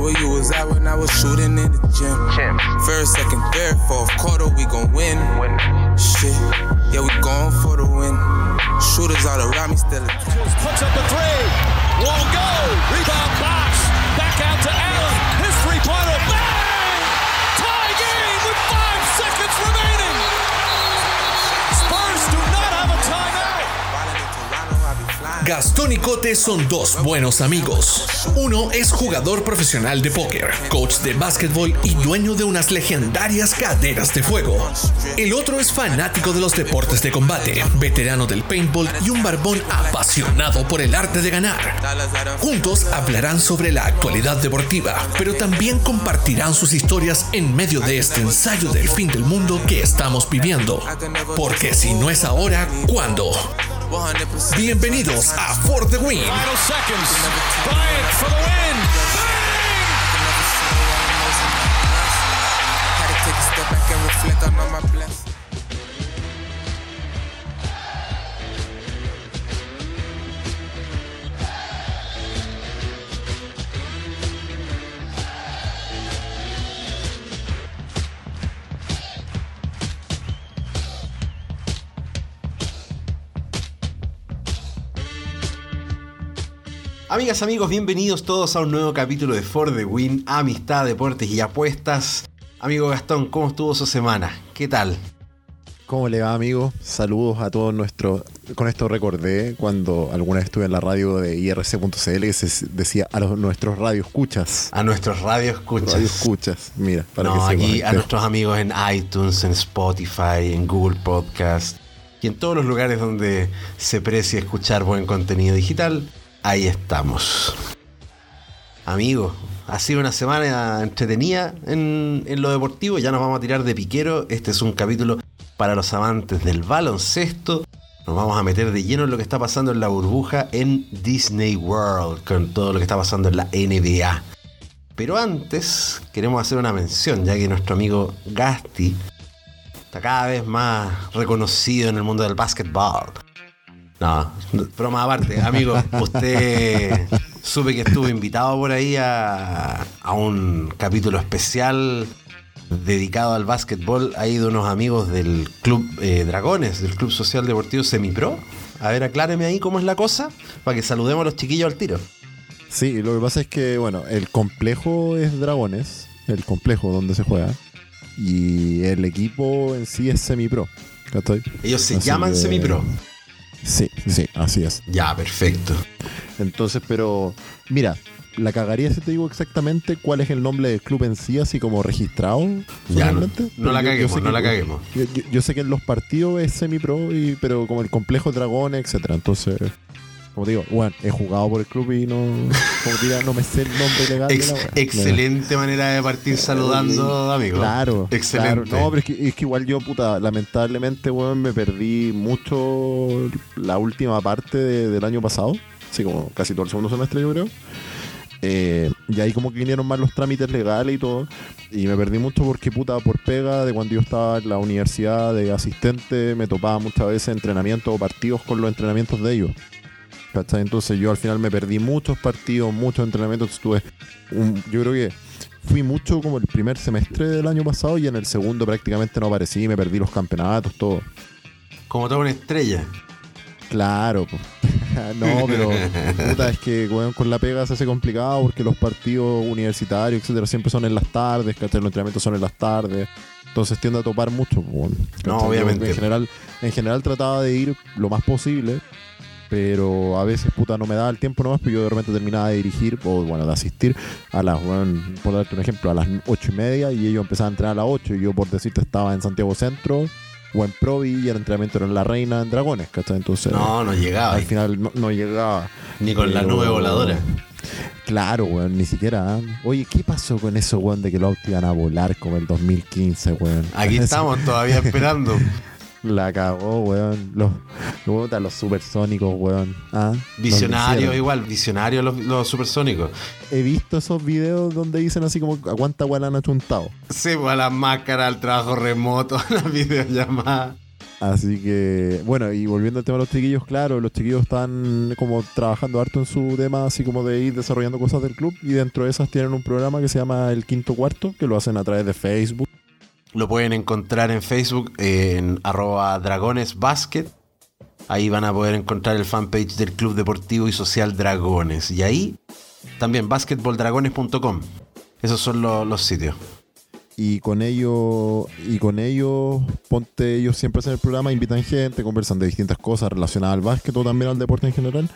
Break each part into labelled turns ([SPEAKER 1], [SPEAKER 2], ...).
[SPEAKER 1] where you was at when I was shooting in the gym. First, second, third, fourth quarter, we gon' win. Shit, yeah, we going for the win. Shooters all around me still.
[SPEAKER 2] Puts up the three. Won't go. Rebound box. Back out to
[SPEAKER 3] Gastón y Cote son dos buenos amigos. Uno es jugador profesional de póker, coach de básquetbol y dueño de unas legendarias caderas de fuego. El otro es fanático de los deportes de combate, veterano del paintball y un barbón apasionado por el arte de ganar. Juntos hablarán sobre la actualidad deportiva, pero también compartirán sus historias en medio de este ensayo del fin del mundo que estamos viviendo. Porque si no es ahora, ¿cuándo? Bienvenidos a For the Win.
[SPEAKER 4] Amigas, amigos, bienvenidos todos a un nuevo capítulo de For the Win, Amistad, Deportes y Apuestas. Amigo Gastón, ¿cómo estuvo su semana? ¿Qué tal?
[SPEAKER 5] ¿Cómo le va, amigo? Saludos a todos nuestros. Con esto recordé cuando alguna vez estuve en la radio de IRC.cl que se decía a los, nuestros radioescuchas.
[SPEAKER 4] A nuestros radio escuchas.
[SPEAKER 5] Radioescuchas, mira, para
[SPEAKER 4] no,
[SPEAKER 5] que
[SPEAKER 4] aquí a nuestros amigos en iTunes, en Spotify, en Google Podcast y en todos los lugares donde se precia escuchar buen contenido digital. Ahí estamos. Amigo, ha sido una semana entretenida en, en lo deportivo. Ya nos vamos a tirar de piquero. Este es un capítulo para los amantes del baloncesto. Nos vamos a meter de lleno en lo que está pasando en la burbuja en Disney World, con todo lo que está pasando en la NBA. Pero antes queremos hacer una mención, ya que nuestro amigo Gasti está cada vez más reconocido en el mundo del básquetbol. No, broma aparte, amigo, usted supe que estuvo invitado por ahí a, a un capítulo especial dedicado al básquetbol ahí de unos amigos del Club eh, Dragones, del Club Social Deportivo Semipro. A ver, acláreme ahí cómo es la cosa, para que saludemos a los chiquillos al tiro.
[SPEAKER 5] Sí, lo que pasa es que, bueno, el complejo es Dragones, el complejo donde se juega, y el equipo en sí es semipro. ¿cachai?
[SPEAKER 4] Ellos se
[SPEAKER 5] Así
[SPEAKER 4] llaman
[SPEAKER 5] que-
[SPEAKER 4] Semipro.
[SPEAKER 5] Sí, sí, así es.
[SPEAKER 4] Ya, perfecto.
[SPEAKER 5] Entonces, pero, mira, la cagaría si te digo exactamente cuál es el nombre del club en sí, así como registrado.
[SPEAKER 4] Ya, no, no la
[SPEAKER 5] yo- yo
[SPEAKER 4] caguemos, no
[SPEAKER 5] que-
[SPEAKER 4] la caguemos.
[SPEAKER 5] Yo, yo- sé que en los partidos es semi-pro, pero como el complejo Dragones, etcétera. Entonces, como te digo, bueno, he jugado por el club y no, como diga, no me sé el nombre legal. de
[SPEAKER 4] Ex-
[SPEAKER 5] la wea.
[SPEAKER 4] excelente manera de partir saludando, amigo.
[SPEAKER 5] Claro,
[SPEAKER 4] Excelente.
[SPEAKER 5] claro. No, pero es que, es que igual yo, puta, lamentablemente, weón, me perdí mucho la última parte de- del año pasado. Así como casi todo el segundo semestre, yo creo. Eh, y ahí como que vinieron más los trámites legales y todo. Y me perdí mucho porque, puta, por pega de cuando yo estaba en la universidad de asistente, me topaba muchas veces entrenamientos o partidos con los entrenamientos de ellos. ¿Cachai? Entonces yo al final me perdí muchos partidos, muchos entrenamientos. Estuve, un- yo creo que fui mucho como el primer semestre del año pasado y en el segundo prácticamente no aparecí, me perdí los campeonatos, todo.
[SPEAKER 4] Como toda una estrella.
[SPEAKER 5] Claro, no, pero puta, es que weón, con la pega se hace complicado porque los partidos universitarios, etcétera, siempre son en las tardes, ¿cachai? Los entrenamientos son en las tardes. Entonces tiende a topar mucho.
[SPEAKER 4] No, obviamente.
[SPEAKER 5] En general, en general trataba de ir lo más posible, pero a veces, puta, no me daba el tiempo nomás, pero yo de repente terminaba de dirigir, o bueno, de asistir a las, weón, por darte un ejemplo, a las ocho y media y ellos empezaban a entrenar a las 8 y yo, por decirte, estaba en Santiago Centro o en Provi y el entrenamiento era en La Reina, en Dragones, ¿cachai? Entonces,
[SPEAKER 4] No, no llegaba.
[SPEAKER 5] al final no, no llegaba.
[SPEAKER 4] Ni con la nube voladora.
[SPEAKER 5] Claro, weón, ni siquiera. ¿ah? Oye, ¿qué pasó con eso, weón, de que los autos iban a volar como el 2015, weón?
[SPEAKER 4] Aquí estamos todavía esperando.
[SPEAKER 5] La cagó, weón. Los, puta, los supersónicos, weón. ¿Ah?
[SPEAKER 4] Visionarios igual, visionarios los, los supersónicos.
[SPEAKER 5] He visto esos videos donde dicen así como, ¿a cuánta weón han achuntado?
[SPEAKER 4] Se va la máscara, al trabajo remoto, a las videollamadas.
[SPEAKER 5] Así que, bueno, y volviendo al tema de los chiquillos, claro, los chiquillos están como trabajando harto en su tema, así como de ir desarrollando cosas del club. Y dentro de esas tienen un programa que se llama El Quinto Cuarto, que lo hacen a través de Facebook.
[SPEAKER 4] Lo pueden encontrar en Facebook en arroba dragonesbasket. Ahí van a poder encontrar el fanpage del Club Deportivo y Social Dragones. Y ahí también basketballdragones.com. Esos son lo- los sitios.
[SPEAKER 5] Y con ellos, y con ellos, ponte, ellos siempre hacen el programa, invitan gente, conversan de distintas cosas relacionadas al básquet o también al deporte en general.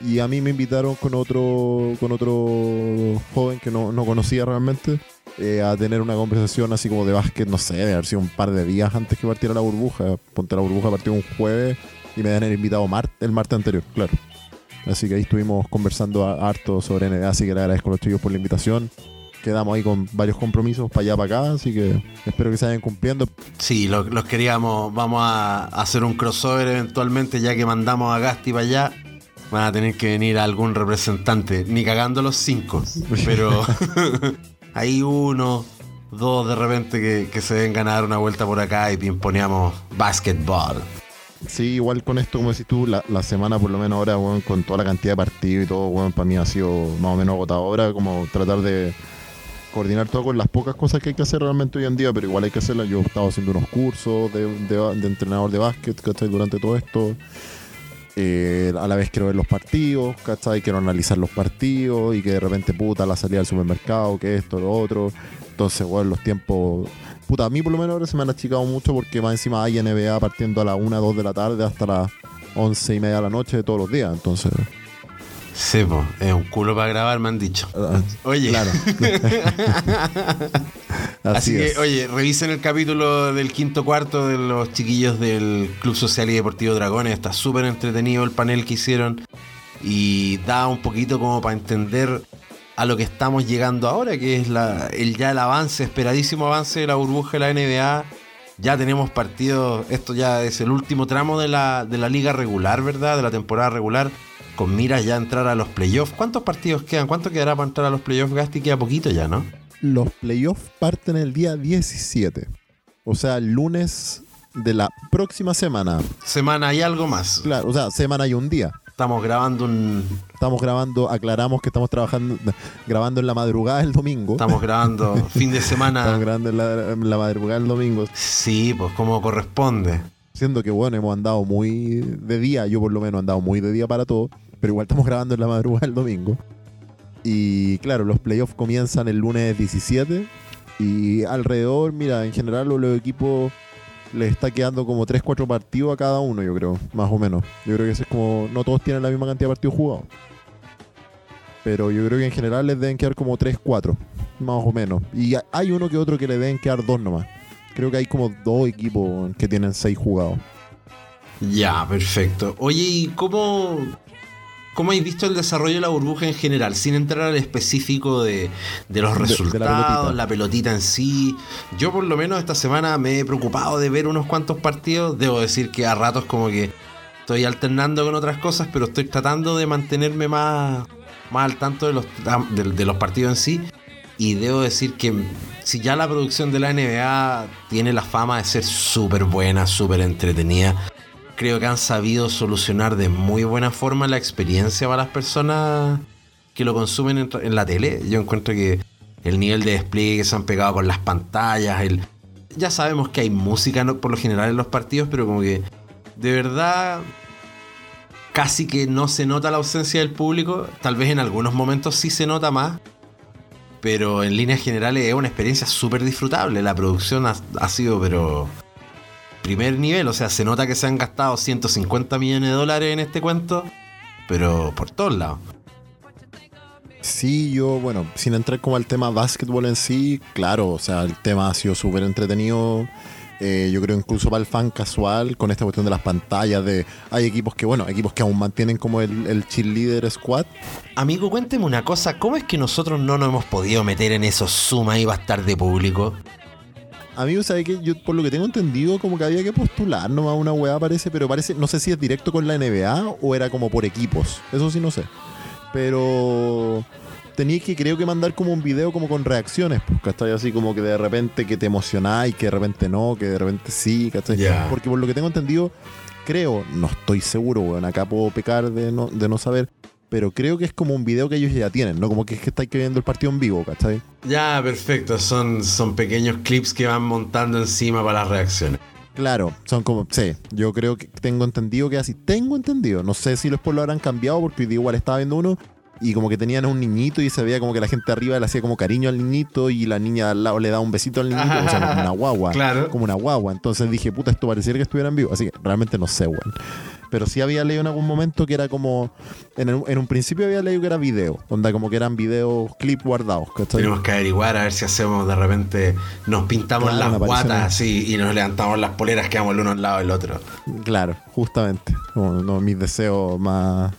[SPEAKER 5] Y a mí me invitaron con otro, con otro joven que no, no conocía realmente eh, a tener una conversación así como de básquet, no sé, de haber sido un par de días antes que partiera la burbuja. Ponte la burbuja partió un jueves y me dan el invitado mar- el martes anterior, claro. Así que ahí estuvimos conversando a- harto sobre NBA, así que le agradezco a los chicos por la invitación. Quedamos ahí con varios compromisos para allá, para acá, así que espero que se vayan cumpliendo.
[SPEAKER 4] Sí, lo- los queríamos. Vamos a hacer un crossover eventualmente, ya que mandamos a Gasti para allá. Van a tener que venir algún representante, ni cagando los cinco, pero hay uno, dos de repente que, que se vengan a dar una vuelta por acá y pimponeamos basketball.
[SPEAKER 5] Sí, igual con esto, como decís tú, la, la semana por lo menos ahora, weón, con toda la cantidad de partidos y todo, weón, para mí ha sido más o menos agotadora, como tratar de coordinar todo con las pocas cosas que hay que hacer realmente hoy en día, pero igual hay que hacerlas. Yo he estado haciendo unos cursos de, de- de entrenador de básquet, ¿cachai? Durante todo esto. Eh, a la vez quiero ver los partidos, ¿cachai? Quiero analizar los partidos y que de repente, puta, la salida al supermercado, que esto, lo otro. Entonces, bueno, los tiempos. Puta, a mí por lo menos ahora se me han achicado mucho porque más encima hay NBA partiendo a las 1, 2 de la tarde hasta las 11 y media de la noche de todos los días. Entonces,
[SPEAKER 4] Sí, po, es un culo para grabar, me han dicho.
[SPEAKER 5] ah,
[SPEAKER 4] Oye,
[SPEAKER 5] claro.
[SPEAKER 4] Así,
[SPEAKER 5] Así,
[SPEAKER 4] que,
[SPEAKER 5] es.
[SPEAKER 4] oye, revisen el capítulo del quinto cuarto de los chiquillos del Club Social y Deportivo Dragones. Está súper entretenido el panel que hicieron y da un poquito como para entender a lo que estamos llegando ahora, que es la, el ya el avance, esperadísimo avance de la burbuja de la NBA. Ya tenemos partidos, esto ya es el último tramo de la, de la liga regular, ¿verdad? De la temporada regular, con miras ya a entrar a los playoffs. ¿Cuántos partidos quedan? ¿Cuánto quedará para entrar a los playoffs, Gasti? Queda poquito ya, ¿no?
[SPEAKER 5] Los playoffs parten el día 17. O sea, el lunes de la próxima semana.
[SPEAKER 4] Semana y algo más.
[SPEAKER 5] Claro, o sea, semana y un día.
[SPEAKER 4] Estamos grabando un.
[SPEAKER 5] Estamos grabando, aclaramos que estamos trabajando, grabando en la madrugada del domingo.
[SPEAKER 4] Estamos grabando fin de
[SPEAKER 5] Estamos
[SPEAKER 4] semana.
[SPEAKER 5] grabando en la, en la madrugada del domingo.
[SPEAKER 4] Sí, pues como corresponde.
[SPEAKER 5] Siendo que, bueno, hemos andado muy de día, yo por lo menos he andado muy de día para todo, pero igual estamos grabando en la madrugada del domingo. Y claro, los playoffs comienzan el lunes 17 y alrededor, mira, en general los equipos les está quedando como 3-4 partidos a cada uno, yo creo, más o menos. Yo creo que eso es como, no todos tienen la misma cantidad de partidos jugados. Pero yo creo que en general les deben quedar como 3-4, más o menos. Y hay uno que otro que le deben quedar dos nomás. Creo que hay como dos equipos que tienen 6 jugados.
[SPEAKER 4] Ya, perfecto. Oye, ¿y cómo, cómo habéis visto el desarrollo de la burbuja en general? Sin entrar al específico de, de los
[SPEAKER 5] De- de la
[SPEAKER 4] resultados,
[SPEAKER 5] pelotita.
[SPEAKER 4] la pelotita en sí. Yo por lo menos esta semana me he preocupado de ver unos cuantos partidos. Debo decir que a ratos como que estoy alternando con otras cosas, pero estoy tratando de mantenerme más, más al tanto de los, de, de los partidos en sí. Y debo decir que si ya la producción de la NBA tiene la fama de ser súper buena, súper entretenida, creo que han sabido solucionar de muy buena forma la experiencia para las personas que lo consumen en, la tele. Yo encuentro que el nivel de despliegue que se han pegado con las pantallas, el... ya sabemos que hay música por lo general en los partidos, pero como que de verdad casi que no se nota la ausencia del público. Tal vez en algunos momentos sí se nota más. Pero en líneas generales es una experiencia súper disfrutable. La producción ha, sido, pero primer nivel. O sea, se nota que se han gastado 150 millones de dólares en este cuento, pero por todos lados.
[SPEAKER 5] Sí, yo, bueno, sin entrar como al tema básquetbol en sí, claro, o sea, el tema ha sido súper entretenido. Eh, yo creo incluso para el fan casual, con esta cuestión de las pantallas, de hay equipos que, bueno, equipos que aún mantienen como el, el cheerleader squad.
[SPEAKER 4] Amigo, cuénteme una cosa. ¿Cómo es que nosotros no nos hemos podido meter en esos suma y estar de público?
[SPEAKER 5] Amigo, ¿sabes que Yo, por lo que tengo entendido, como que había que postular nomás una weá, parece, pero parece, no sé si es directo con la NBA o era como por equipos. Eso sí, no sé. Pero, tenías que creo que mandar como un video como con reacciones, pues, ¿cachai? Así como que de repente que te emocionáis, que de repente no, que de repente sí, ¿cachai? Porque por lo que tengo entendido, creo, no estoy seguro, weón, acá puedo pecar de no, de no saber, pero creo que es como un video que ellos ya tienen, ¿no? Como que es que estáis viendo el partido en vivo, ¿cachai?
[SPEAKER 4] Ya, perfecto. Son, son pequeños clips que van montando encima para las reacciones.
[SPEAKER 5] Claro, son como, sí, yo creo que tengo entendido que así, tengo entendido, no sé si después lo habrán cambiado porque igual estaba viendo uno y como que tenían a un niñito y se veía como que la gente arriba le hacía como cariño al niñito y la niña al lado le daba un besito al niñito, o sea, como una guagua,
[SPEAKER 4] Claro.
[SPEAKER 5] como una guagua, entonces dije, puta, esto pareciera que estuviera en vivo, así que realmente no sé, weón. Pero sí había leído en algún momento que era como, en, el- en un principio había leído que era video, onda como que eran videos, clip guardados, ¿cachai?
[SPEAKER 4] Tenemos que averiguar a ver si hacemos de repente, nos pintamos
[SPEAKER 5] Claro,
[SPEAKER 4] las guatas así y nos levantamos las poleras, quedamos el uno al lado del otro.
[SPEAKER 5] Claro, justamente. Uno de mis deseos más.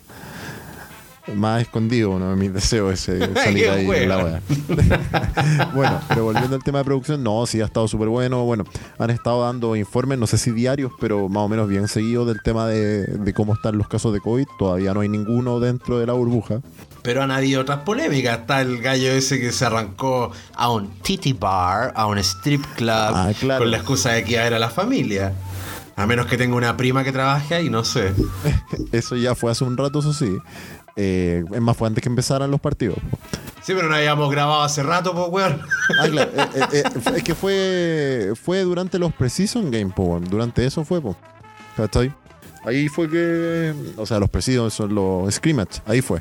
[SPEAKER 5] Más escondido, uno de mis deseos es eh, salir ahí con la
[SPEAKER 4] wea.
[SPEAKER 5] bueno, pero volviendo al tema de producción, no, sí ha estado súper bueno. Bueno, han estado dando informes, no sé si diarios, pero más o menos bien seguidos del tema de, de cómo están los casos de COVID. Todavía no hay ninguno dentro de la burbuja.
[SPEAKER 4] Pero han habido otras polémicas. Está el gallo ese que se arrancó a un titty bar, a un strip club,
[SPEAKER 5] Ah, claro.
[SPEAKER 4] con la excusa de que iba a ver a la familia. A menos que tenga una prima que trabaje ahí, no sé.
[SPEAKER 5] Eso ya fue hace un rato, eso sí. Eh, es más, fue antes que empezaran los partidos.
[SPEAKER 4] Sí, pero no habíamos grabado hace rato, pues, weón.
[SPEAKER 5] Ah, claro. eh, eh, es que fue, fue durante los Precision Game, po, weón. Durante eso fue, po. ¿Cachai? Ahí fue que. O sea, los Precision son los Scrimmage. Ahí fue.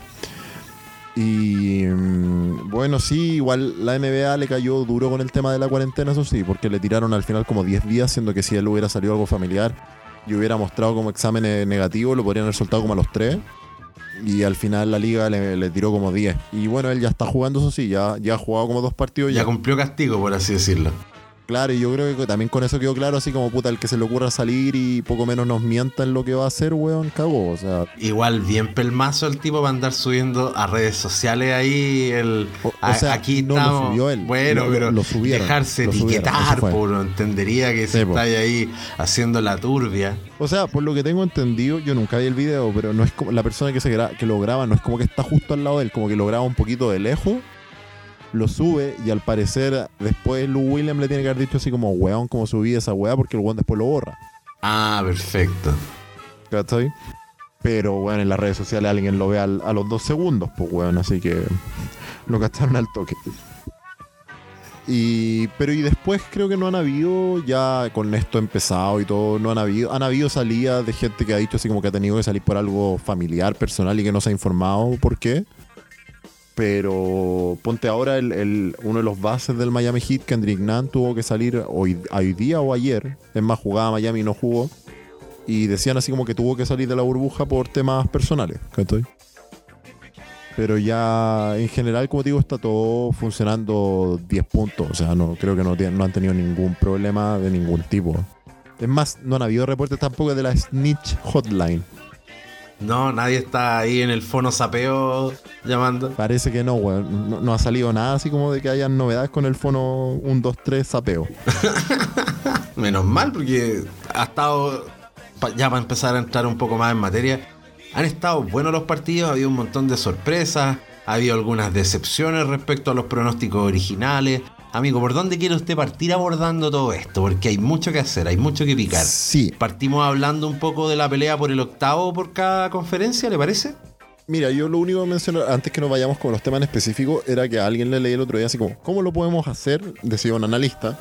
[SPEAKER 5] Y mm, bueno, sí, igual la NBA le cayó duro con el tema de la cuarentena, eso sí, porque le tiraron al final como 10 días, siendo que si él hubiera salido algo familiar y hubiera mostrado como exámenes negativos, lo podrían haber soltado como a los 3. Y al final la liga le, le tiró como 10. Y bueno, él ya está jugando, eso sí, ya, ya ha jugado como dos partidos.
[SPEAKER 4] Ya cumplió castigo, por así decirlo.
[SPEAKER 5] Claro, y yo creo que también con eso quedó claro, así como puta, el que se le ocurra salir y poco menos nos mienta en lo que va a hacer, weón, cagó. O sea,
[SPEAKER 4] Igual bien pelmazo el tipo para andar subiendo a redes sociales ahí el
[SPEAKER 5] O- o
[SPEAKER 4] a-
[SPEAKER 5] sea,
[SPEAKER 4] aquí
[SPEAKER 5] no lo
[SPEAKER 4] estamos.
[SPEAKER 5] subió él,
[SPEAKER 4] Bueno,
[SPEAKER 5] lo- lo-
[SPEAKER 4] pero
[SPEAKER 5] lo subieron,
[SPEAKER 4] dejarse
[SPEAKER 5] lo subieron,
[SPEAKER 4] etiquetar,
[SPEAKER 5] fue.
[SPEAKER 4] por entendería que
[SPEAKER 5] Sí,
[SPEAKER 4] se
[SPEAKER 5] po.
[SPEAKER 4] está ahí haciendo la turbia.
[SPEAKER 5] o sea, por lo que tengo entendido, yo nunca vi el video, pero no es como la persona que se gra- que lo graba, no es como que está justo al lado de él, como que lo graba un poquito de lejos, lo sube y al parecer después Lou William le tiene que haber dicho así como, weón, como subí esa weá, porque el weón después lo borra.
[SPEAKER 4] Ah, perfecto.
[SPEAKER 5] ¿Cachai? Pero, weón, en las redes sociales alguien lo ve al- a los dos segundos, pues, weón, así que lo cacharon al toque. Y, pero y después creo que no han habido, ya con esto empezado y todo, no han habido, han habido salidas de gente que ha dicho así como que ha tenido que salir por algo familiar, personal y que no se ha informado por qué. Pero ponte ahora el, uno de los bases del Miami Heat, Kendrick Nunn, tuvo que salir hoy, hoy día o ayer. Es más, jugaba Miami y no jugó. Y decían así como que tuvo que salir de la burbuja por temas personales. Pero ya en general, como digo, está todo funcionando 10 puntos. O sea, no creo que no, no han tenido ningún problema de ningún tipo. Es más, no han habido reportes tampoco de la Snitch Hotline.
[SPEAKER 4] No, nadie está ahí en el fono sapeo llamando.
[SPEAKER 5] Parece que no, weón. No, no ha salido nada así como de que hayan novedades con el fono 1, 2, 3 sapeo.
[SPEAKER 4] Menos mal, porque ha estado, ya para empezar a entrar un poco más en materia, han estado buenos los partidos, ha habido un montón de sorpresas, ha habido algunas decepciones respecto a los pronósticos originales. Amigo, ¿por dónde quiere usted partir abordando todo esto? Porque hay mucho que hacer, hay mucho que picar.
[SPEAKER 5] Sí.
[SPEAKER 4] Partimos hablando un poco de la pelea por el octavo por cada conferencia, ¿le parece?
[SPEAKER 5] Mira, yo lo único que mencioné antes que nos vayamos con los temas en específico era que a alguien le leí el otro día así como, ¿cómo lo podemos hacer? Decía un analista.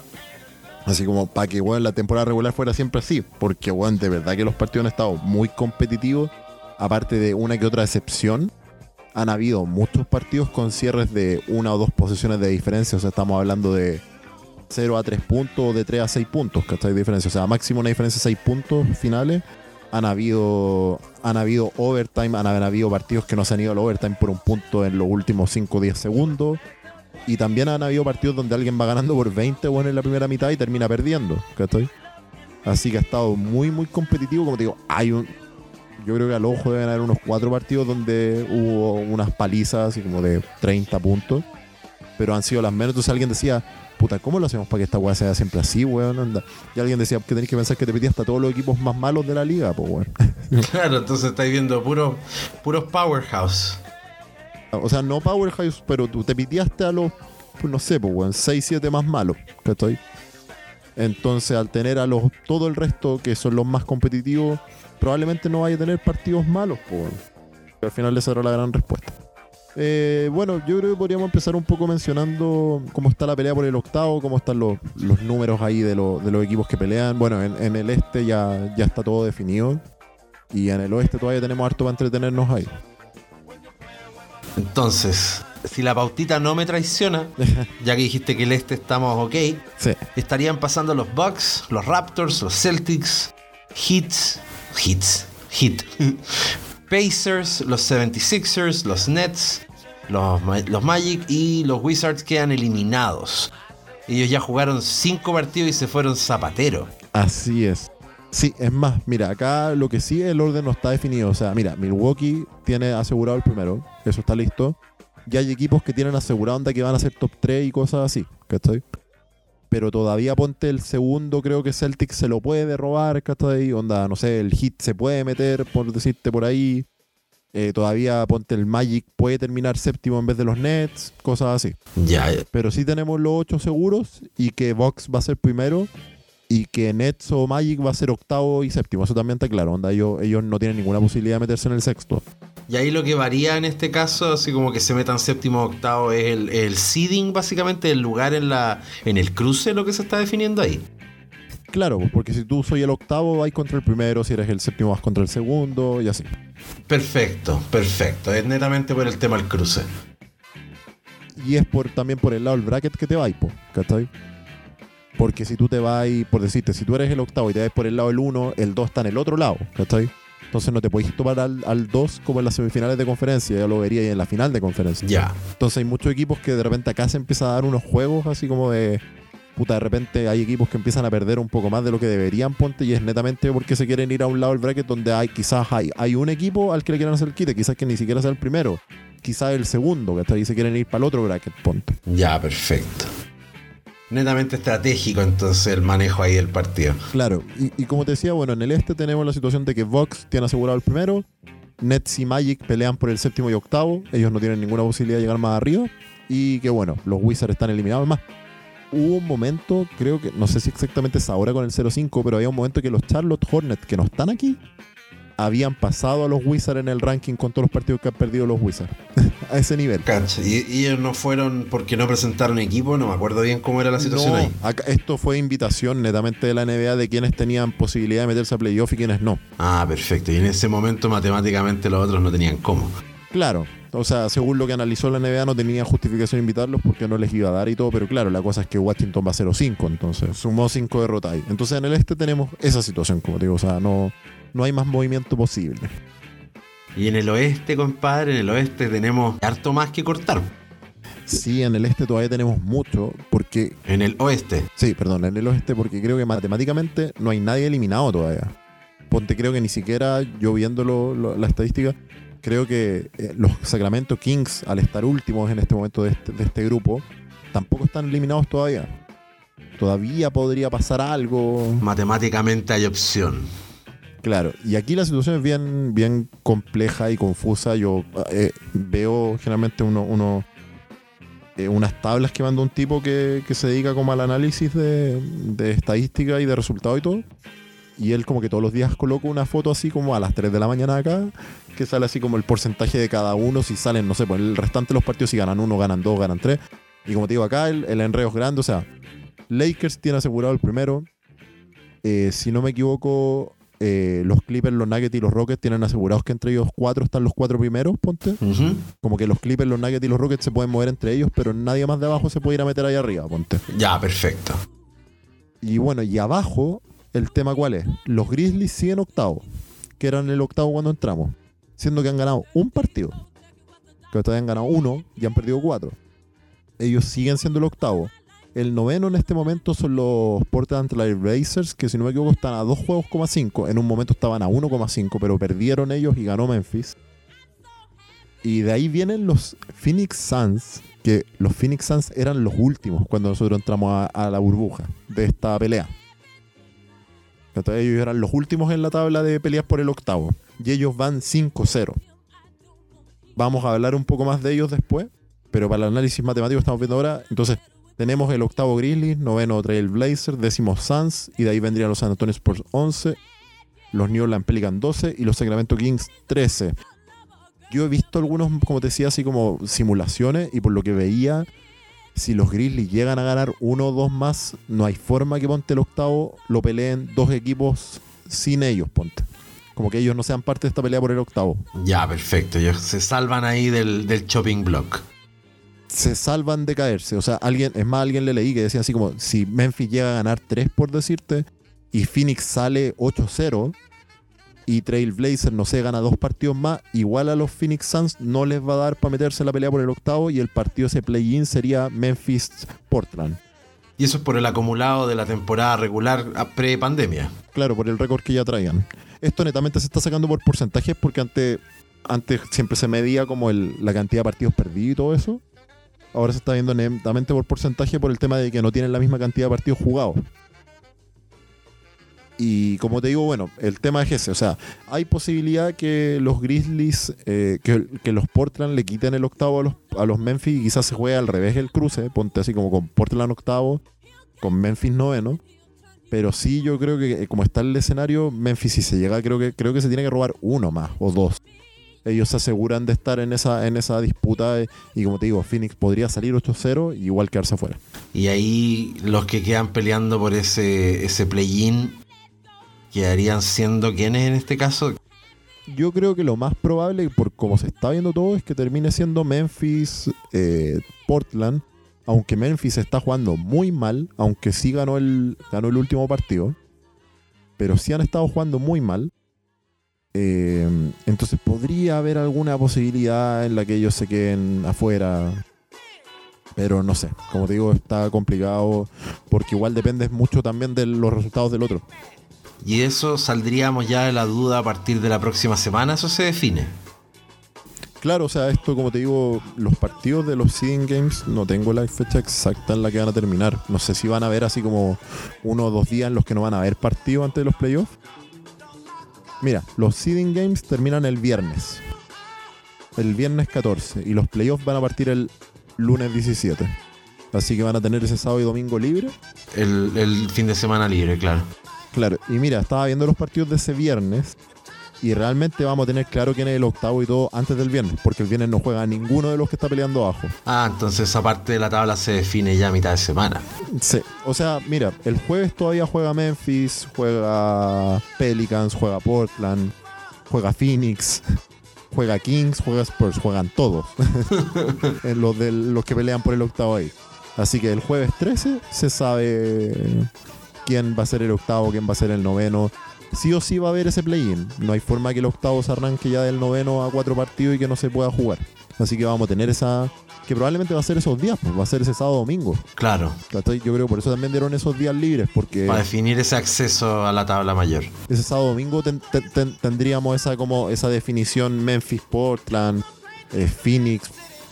[SPEAKER 5] Así como para que bueno, la temporada regular fuera siempre así. Porque bueno, de verdad que los partidos han estado muy competitivos. Aparte de una que otra excepción. Han habido muchos partidos con cierres de una o dos posiciones de diferencia. O sea, estamos hablando de 0 a 3 puntos o de 3 a 6 puntos, ¿cachai? Diferencia. O sea, máximo una diferencia de 6 puntos finales. Han habido, han habido overtime, han, habido partidos que no se han ido al overtime por un punto en los últimos 5 o 10 segundos. Y también han habido partidos donde alguien va ganando por 20 bueno, en la primera mitad y termina perdiendo, ¿cachai? Así que ha estado muy, muy competitivo. Como te digo, hay un. Yo creo que al ojo deben haber unos cuatro partidos donde hubo unas palizas así como de 30 puntos. Pero han sido las menos. Entonces alguien decía, puta, ¿cómo lo hacemos para que esta weá sea siempre así, weón? Anda. Y alguien decía que tenéis que pensar que te pedí hasta todos los equipos más malos de la liga, pues weón.
[SPEAKER 4] Claro, entonces estáis viendo puros puros powerhouse.
[SPEAKER 5] O sea, no powerhouse, pero tú te piteaste a los, pues no sé, pues, weón, 6, 7 más malos, ¿cachai? Entonces, al tener a los todo el resto, que son los más competitivos, probablemente no vaya a tener partidos malos, pues. Al final esa era la gran respuesta. Eh, bueno, yo creo que podríamos empezar un poco mencionando cómo está la pelea por el octavo, cómo están los, los números ahí de, lo- de los equipos que pelean. Bueno, en, en el este ya, ya está todo definido. Y en el oeste todavía tenemos harto para entretenernos ahí.
[SPEAKER 4] Entonces, si la pautita no me traiciona, ya que dijiste que el este estamos ok,
[SPEAKER 5] Sí.
[SPEAKER 4] estarían pasando los Bucks, los Raptors, los Celtics, Hits, Hits, Hit, Pacers, los 76ers, los Nets, los, los Magic y los Wizards quedan eliminados. Ellos ya jugaron cinco partidos y se fueron zapatero.
[SPEAKER 5] Así es. Sí, es más, mira, acá lo que sí el orden no está definido. O sea, mira, Milwaukee tiene asegurado el primero, eso está listo. Ya hay equipos que tienen asegurado onda que van a ser top 3 y cosas así, ¿cachai? Pero todavía ponte el segundo, creo que Celtic se lo puede robar, ¿cachai? Onda, no sé, el hit se puede meter, por decirte por ahí. Eh, todavía ponte el Magic puede terminar séptimo en vez de los Nets, cosas así.
[SPEAKER 4] Ya, ya.
[SPEAKER 5] Pero sí tenemos los ocho seguros y que Vox va a ser primero y que Nets o Magic va a ser octavo y séptimo. Eso también está claro. Onda, ellos, ellos no tienen ninguna posibilidad de meterse en el sexto.
[SPEAKER 4] Y ahí lo que varía en este caso, así como que se metan séptimo o octavo, es el, el seeding, básicamente, el lugar en la en el cruce, lo que se está definiendo ahí.
[SPEAKER 5] Claro, pues, porque si tú soy el octavo, vas contra el primero. Si eres el séptimo, vas contra el segundo y así.
[SPEAKER 4] Perfecto, perfecto. Es netamente por el tema del cruce.
[SPEAKER 5] Y es por, también por el lado del bracket que te va, po, ¿cachai? Porque si tú te vas, por decirte, si tú eres el octavo y te vas por el lado del 1, el 2 está en el otro lado, ¿cachai? Entonces no te podéis tomar al 2 como en las semifinales de conferencia, ya lo vería en la final de conferencia.
[SPEAKER 4] Ya.
[SPEAKER 5] Entonces hay muchos equipos que de repente acá se empieza a dar unos juegos así como de. Puta, de repente hay equipos que empiezan a perder un poco más de lo que deberían, ponte, y es netamente porque se quieren ir a un lado del bracket donde hay quizás hay, hay un equipo al que le quieran hacer el quite, quizás que ni siquiera sea el primero, quizás el segundo, que ahí se quieren ir para el otro bracket, ponte.
[SPEAKER 4] Ya, perfecto. Netamente estratégico entonces el manejo ahí del partido.
[SPEAKER 5] Claro, y, como te decía, bueno, en el este tenemos la situación de que Vox tiene asegurado el primero, Nets y Magic pelean por el séptimo y octavo, ellos no tienen ninguna posibilidad de llegar más arriba, y que bueno, los Wizards están eliminados. Más, hubo un momento, creo que, no sé si exactamente es ahora con el 0-5, pero había un momento que los Charlotte Hornets que no están aquí, habían pasado a los Wizards en el ranking con todos los partidos que han perdido los Wizards. a ese nivel.
[SPEAKER 4] Cacha. Y, y ellos no fueron porque no presentaron equipo, no me acuerdo bien cómo era la situación
[SPEAKER 5] No,
[SPEAKER 4] ahí.
[SPEAKER 5] acá- esto fue invitación netamente de la NBA de quienes tenían posibilidad de meterse a playoff y quienes no.
[SPEAKER 4] Ah, perfecto. Y en ese momento matemáticamente los otros no tenían cómo.
[SPEAKER 5] Claro, o sea, según lo que analizó la NBA no tenía justificación invitarlos porque no les iba a dar y todo, pero claro, la cosa es que Washington va 0-5, entonces sumó 5 derrotas ahí. Entonces en el este tenemos esa situación, como te digo, o sea, no, no hay más movimiento posible.
[SPEAKER 4] Y en el oeste, compadre, en el oeste tenemos harto más que cortar.
[SPEAKER 5] Sí, en el este todavía tenemos mucho, porque,
[SPEAKER 4] En el oeste.
[SPEAKER 5] sí, perdón, en el oeste porque creo que matemáticamente no hay nadie eliminado todavía. Ponte, creo que ni siquiera yo viendo lo- lo- la estadística, creo que eh, los Sacramento Kings, al estar últimos en este momento de este, de este grupo, tampoco están eliminados todavía. Todavía podría pasar algo.
[SPEAKER 4] Matemáticamente hay opción.
[SPEAKER 5] Claro, y aquí la situación es bien, bien compleja y confusa. Yo eh, veo generalmente uno, uno, eh, unas tablas que manda un tipo que, que se dedica como al análisis de, estadística y de resultados y todo. Y él como que todos los días coloca una foto así como a las 3 de la mañana acá, que sale así como el porcentaje de cada uno, si salen, no sé, pues el restante de los partidos, si ganan uno, ganan dos, ganan tres. Y como te digo acá, el, el enredo es grande, o sea, Lakers tiene asegurado el primero. Eh, si no me equivoco, eh, los Clippers, los Nuggets y los Rockets tienen asegurados que entre ellos cuatro están los cuatro primeros, ponte. Como que los Clippers, los Nuggets y los Rockets se pueden mover entre ellos, pero nadie más de abajo se puede ir a meter ahí arriba, ponte.
[SPEAKER 4] Ya, perfecto.
[SPEAKER 5] Y bueno, y abajo, el tema cuál es? Los Grizzlies siguen octavo, que eran el octavo cuando entramos, siendo que han ganado un partido. Que todavía han ganado uno y han perdido cuatro. Ellos siguen siendo el octavo. El noveno en este momento son los Portland Trail Blazers, que si no me equivoco están a dos juegos, coma cinco. En un momento estaban a 1,5, pero perdieron ellos y ganó Memphis. Y de ahí vienen los Phoenix Suns, que los Phoenix Suns eran los últimos cuando nosotros entramos a, a la burbuja de esta pelea. Entonces ellos eran los últimos en la tabla de peleas por el octavo. Y ellos van 5-0. vamos a hablar un poco más de ellos después, pero para el análisis matemático estamos viendo ahora. Entonces, tenemos el octavo Grizzlies, noveno Trail Blazer, décimo Suns, y de ahí vendrían los San Antonio Sports 11, los New Orleans Pelican 12 y los Sacramento Kings 13. Yo he visto algunos, como te decía, así como simulaciones, y por lo que veía, si los Grizzlies llegan a ganar uno o dos más, no hay forma que ponte el octavo lo peleen dos equipos sin ellos, ponte. Como que ellos no sean parte de esta pelea por el octavo.
[SPEAKER 4] Ya, perfecto. Ellos se salvan ahí del, del chopping block.
[SPEAKER 5] Se salvan de caerse. O sea, alguien, es más, alguien le leí que decía así como, si Memphis llega a ganar 3 por decirte, y Phoenix sale 8-0, y Trailblazer, no sé, gana dos partidos más, igual a los Phoenix Suns no les va a dar para meterse en la pelea por el octavo, y el partido ese play-in sería Memphis-Portland.
[SPEAKER 4] Y eso es por el acumulado de la temporada regular pre-pandemia.
[SPEAKER 5] Claro, por el récord que ya traían. Esto netamente se está sacando por porcentajes porque antes, antes siempre se medía como el- la cantidad de partidos perdidos y todo eso. Ahora se está viendo netamente por porcentaje por el tema de que no tienen la misma cantidad de partidos jugados. Y como te digo, bueno, el tema es ese. O sea, hay posibilidad que los Grizzlies, eh, que, que los Portland le quiten el octavo a los, a los Memphis y quizás se juegue al revés el cruce. Ponte así como con Portland octavo, con Memphis noveno. Pero sí, yo creo que eh, como está el escenario, Memphis si se llega, creo que, creo que se tiene que robar uno más o dos. Ellos se aseguran de estar en esa, en esa disputa eh, y como te digo, Phoenix podría salir 8-0 y igual quedarse afuera.
[SPEAKER 4] Y ahí los que quedan peleando por ese, ese play-in quedarían siendo quiénes en este caso.
[SPEAKER 5] Yo creo que lo más probable, por como se está viendo todo, es que termine siendo Memphis, eh, Portland. Aunque Memphis está jugando muy mal, aunque sí ganó el, ganó el último partido, pero sí han estado jugando muy mal. Eh, entonces podría haber alguna posibilidad en la que ellos se queden afuera. Pero no sé, como te digo, está complicado porque igual depende mucho también de los resultados del otro.
[SPEAKER 4] Y eso saldríamos ya de la duda a partir de la próxima semana, eso se define.
[SPEAKER 5] Claro, o sea, esto como te digo, los partidos de los seeding games no tengo la fecha exacta en la que van a terminar. No sé si van a haber así como uno o dos días en los que no van a haber partido antes de los playoffs. Mira, los seeding games terminan el viernes. El viernes 14. Y los playoffs van a partir el lunes 17. Así que van a tener ese sábado y domingo libre.
[SPEAKER 4] El, el fin de semana libre, claro.
[SPEAKER 5] Claro, y mira, estaba viendo los partidos de ese viernes y realmente vamos a tener claro quién es el octavo y todo antes del viernes, porque el viernes no juega ninguno de los que está peleando abajo.
[SPEAKER 4] Ah, entonces esa parte de la tabla se define ya a mitad de semana.
[SPEAKER 5] Sí, o sea, mira, el jueves todavía juega Memphis, juega Pelicans, juega Portland, juega Phoenix, juega Kings, juega Spurs, juegan todos. Los, de, los que pelean por el octavo ahí. Así que el jueves 13 se sabe quién va a ser el octavo, quién va a ser el noveno. Sí o sí va a haber ese play-in. No hay forma que el octavo se arranque ya del noveno a cuatro partidos y que no se pueda jugar. Así que vamos a tener esa. Que probablemente va a ser esos días, pues va a ser ese sábado domingo.
[SPEAKER 4] Claro.
[SPEAKER 5] Yo creo que por eso también dieron esos días libres, porque
[SPEAKER 4] para definir ese acceso a la tabla mayor.
[SPEAKER 5] ese sábado domingo ten- ten- ten- tendríamos esa como esa definición Memphis, Portland, eh, Phoenix,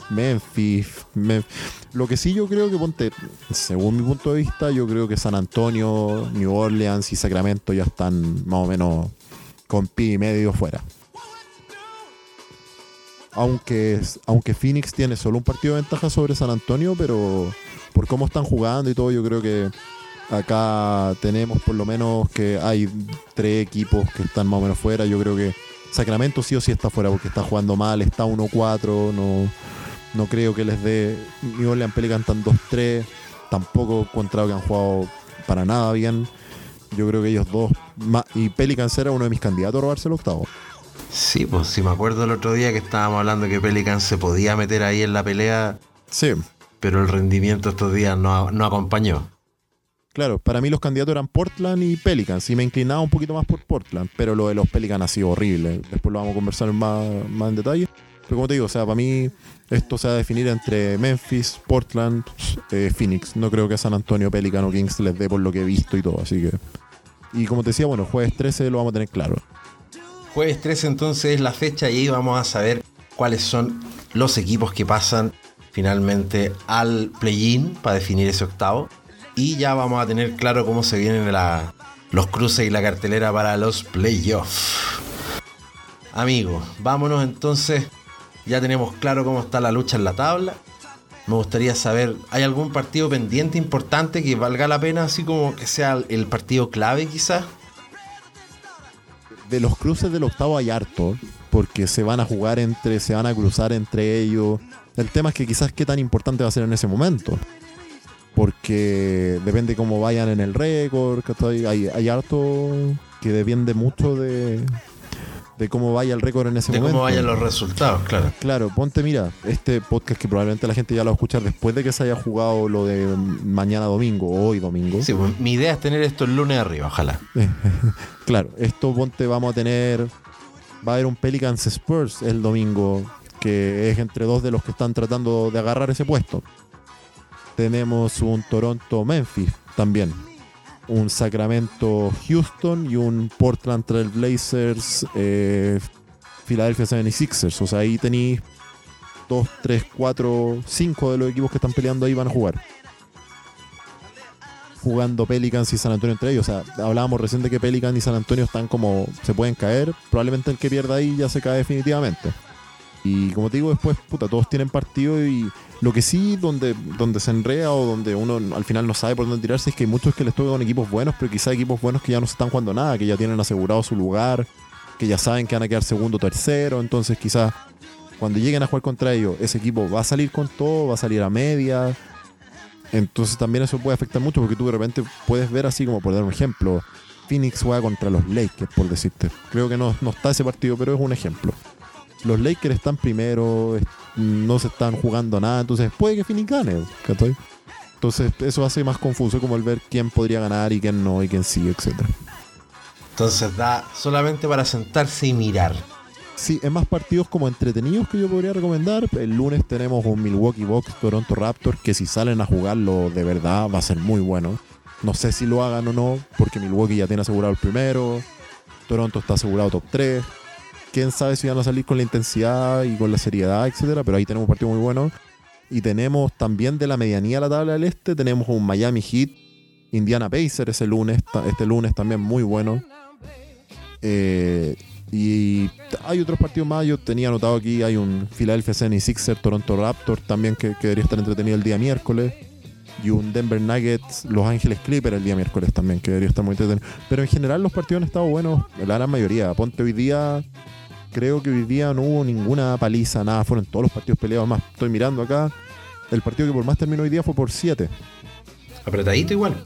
[SPEAKER 5] Memphis, Mem- Lo que sí yo creo que ponte, según mi punto de vista, yo creo que San Antonio, New Orleans y Sacramento ya están más o menos con pie y medio fuera. Aunque, aunque Phoenix tiene solo un partido de ventaja sobre San Antonio, pero por cómo están jugando y todo, yo creo que acá tenemos por lo menos que hay tres equipos que están más o menos fuera. Yo creo que Sacramento sí o sí está fuera porque está jugando mal, está 1-4, no, no creo que les dé. New Orleans Pelican están 2-3, tampoco he encontrado que han jugado para nada bien. Yo creo que ellos dos, y Pelicans era uno de mis candidatos a robarse el octavo.
[SPEAKER 4] Sí, pues si me acuerdo el otro día que estábamos hablando que Pelican se podía meter ahí en la pelea,
[SPEAKER 5] Sí,
[SPEAKER 4] pero el rendimiento estos días no, no acompañó.
[SPEAKER 5] claro, para mí los candidatos eran Portland y Pelicans, y me inclinaba un poquito más por Portland, pero lo de los Pelicans ha sido horrible. Después lo vamos a conversar más, más en detalle. Pero como te digo, o sea, para mí esto se va a definir entre Memphis, Portland, eh, Phoenix. No creo que San Antonio, Pelican o Kings les dé por lo que he visto y todo, así que... Y como te decía, bueno, jueves 13 lo vamos a tener claro.
[SPEAKER 4] Jueves 13 entonces es la fecha y ahí vamos a saber cuáles son los equipos que pasan finalmente al play-in para definir ese octavo. Y ya vamos a tener claro cómo se vienen los cruces y la cartelera para los playoffs. Amigos, vámonos entonces Ya tenemos claro cómo está la lucha en la tabla. Me gustaría saber, ¿hay algún partido pendiente importante que valga la pena, así como que sea el partido clave quizás?
[SPEAKER 5] De los cruces del octavo hay harto, porque se van a jugar entre, se van a cruzar entre ellos. El tema es que quizás qué tan importante va a ser en ese momento. Porque depende cómo vayan en el récord, hay, hay harto que depende mucho de, de cómo vaya el récord en ese momento.
[SPEAKER 4] De cómo vayan los resultados, claro.
[SPEAKER 5] Claro, ponte, mira, este podcast que probablemente la gente ya lo va a escuchar después de que se haya jugado lo de mañana domingo o hoy domingo.
[SPEAKER 4] Sí, pues, mi idea es tener esto el lunes arriba, ojalá.
[SPEAKER 5] claro, esto ponte, vamos a tener. Va a haber un Pelicans Spurs el domingo, que es entre dos de los que están tratando de agarrar ese puesto. Tenemos un Toronto Memphis también un Sacramento Houston y un Portland Trail Blazers eh, Philadelphia 76ers. O sea, ahí tenéis 2, 3, 4, 5 de los equipos que están peleando ahí van a jugar. Jugando Pelicans y San Antonio entre ellos. O sea, hablábamos recién de que Pelicans y San Antonio están como. se pueden caer. Probablemente el que pierda ahí ya se cae definitivamente. Y como te digo, después, puta, todos tienen partido y lo que sí, donde, donde se enrea o donde uno al final no sabe por dónde tirarse, es que hay muchos que les tocan equipos buenos, pero quizá equipos buenos que ya no se están jugando nada, que ya tienen asegurado su lugar, que ya saben que van a quedar segundo o tercero, entonces quizás cuando lleguen a jugar contra ellos, ese equipo va a salir con todo, va a salir a media. Entonces también eso puede afectar mucho porque tú de repente puedes ver así como por dar un ejemplo, Phoenix juega contra los Lakers, por decirte. Creo que no, no está ese partido, pero es un ejemplo los Lakers están primero, no se están jugando nada, entonces puede que Phoenix gane, Entonces eso hace más confuso como el ver quién podría ganar y quién no y quién sí, etc.
[SPEAKER 4] Entonces da solamente para sentarse y mirar.
[SPEAKER 5] Sí, es más partidos como entretenidos que yo podría recomendar. El lunes tenemos un Milwaukee Bucks Toronto Raptors que si salen a jugarlo de verdad va a ser muy bueno. No sé si lo hagan o no, porque Milwaukee ya tiene asegurado el primero. Toronto está asegurado top 3 quién sabe si van a salir con la intensidad y con la seriedad, etcétera, pero ahí tenemos un partido muy bueno. Y tenemos también de la medianía de la tabla del este, tenemos un Miami Heat, Indiana Pacers ese lunes, este lunes también muy bueno. Eh, y hay otros partidos más, yo tenía anotado aquí, hay un Philadelphia 76ers, Toronto Raptors también que, que, debería estar entretenido el día miércoles. Y un Denver Nuggets, Los Ángeles Clippers el día miércoles también, que debería estar muy entretenido. Pero en general los partidos han estado buenos, la gran mayoría. Ponte hoy día creo que hoy día no hubo ninguna paliza, nada, fueron todos los partidos peleados. Más, estoy mirando acá, el partido que por más terminó hoy día fue por 7.
[SPEAKER 4] Apretadito igual.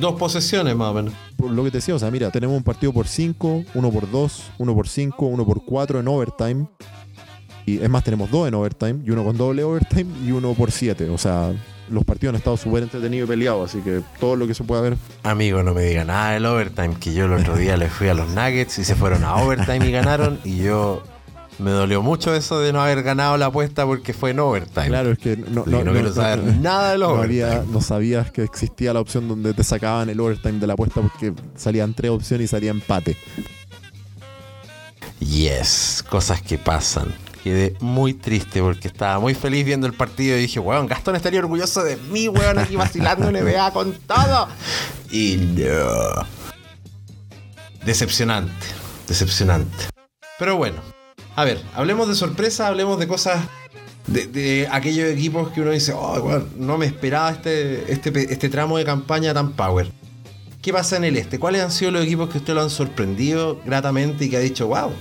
[SPEAKER 4] Dos posesiones más o menos.
[SPEAKER 5] Por lo que te decía, o sea, mira, tenemos un partido por 5, uno por 2, uno por 5, uno por 4 en overtime. Y es más, tenemos dos en overtime y uno con doble overtime y uno por 7. O sea, los partidos han estado súper entretenidos y peleados, así que todo lo que se pueda ver.
[SPEAKER 4] Amigo, no me diga nada del overtime, que yo el otro día le fui a los Nuggets y se fueron a overtime y ganaron, y yo me dolió mucho eso de no haber ganado la apuesta porque fue en overtime.
[SPEAKER 5] Claro, es que no, no,
[SPEAKER 4] quiero saber nada del overtime.
[SPEAKER 5] no sabías que existía la opción donde te sacaban el overtime de la apuesta porque salían tres opciones y salía empate.
[SPEAKER 4] Yes, cosas que pasan quedé muy triste porque estaba muy feliz viendo el partido y dije, weón, Gastón estaría orgulloso de mí, weón, aquí vacilando NBA con todo. Y no. Decepcionante, decepcionante. Pero bueno, a ver, hablemos de sorpresa, hablemos de cosas de, aquellos equipos que uno dice, oh, no me esperaba este, este, este tramo de campaña tan power. ¿Qué pasa en el este? ¿Cuáles han sido los equipos que usted lo han sorprendido gratamente y que ha dicho, wow,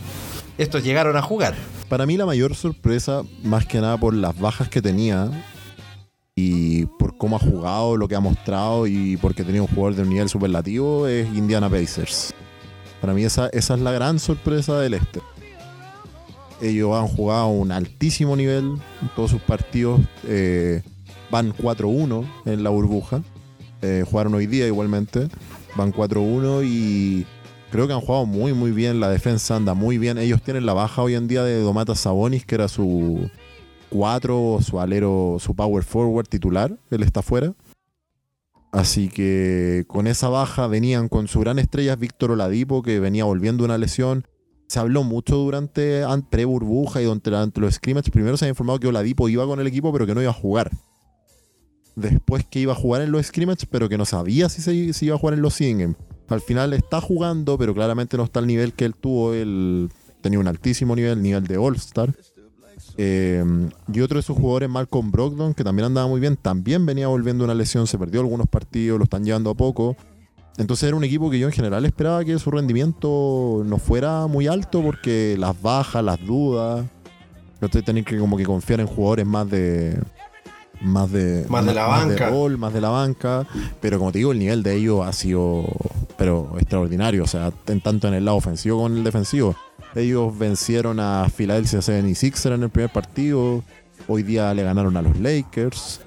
[SPEAKER 4] estos llegaron a jugar?
[SPEAKER 5] Para mí la mayor sorpresa, más que nada por las bajas que tenía y por cómo ha jugado, lo que ha mostrado y porque tenía un jugador de un nivel superlativo, es Indiana Pacers. Para mí esa, es la gran sorpresa del este. Ellos han jugado a un altísimo nivel en todos sus partidos. Eh, van 4-1 en la burbuja. Eh, jugaron hoy día igualmente. Van 4-1 y creo que han jugado muy, muy bien. La defensa anda muy bien. Ellos tienen la baja hoy en día de Domatas Sabonis, que era su 4, su alero, su power forward titular. Él está fuera. Así que con esa baja venían con su gran estrella Víctor Oladipo, que venía volviendo una lesión. Se habló mucho durante pre-burbuja y durante, los scrimmages. Primero se ha informado que Oladipo iba con el equipo, pero que no iba a jugar. Después que iba a jugar en los scrimmages, pero que no sabía si, se, iba a jugar en los singles al final está jugando, pero claramente no está al nivel que él tuvo. Él tenía un altísimo nivel, nivel de All-Star. Eh, y otro de sus jugadores, Malcolm Brogdon, que también andaba muy bien, también venía volviendo una lesión, se perdió algunos partidos, lo están llevando a poco. Entonces era un equipo que yo en general esperaba que su rendimiento no fuera muy alto porque las bajas, las dudas, entonces tenéis que como que confiar en jugadores más de más de
[SPEAKER 4] Más de la banca.
[SPEAKER 5] rol, más de la banca, pero como te digo el nivel de ellos ha sido pero extraordinario, o sea, en- tanto en el lado ofensivo como en el defensivo. Ellos vencieron a Philadelphia 76ers en el primer partido, hoy día le ganaron a los Lakers.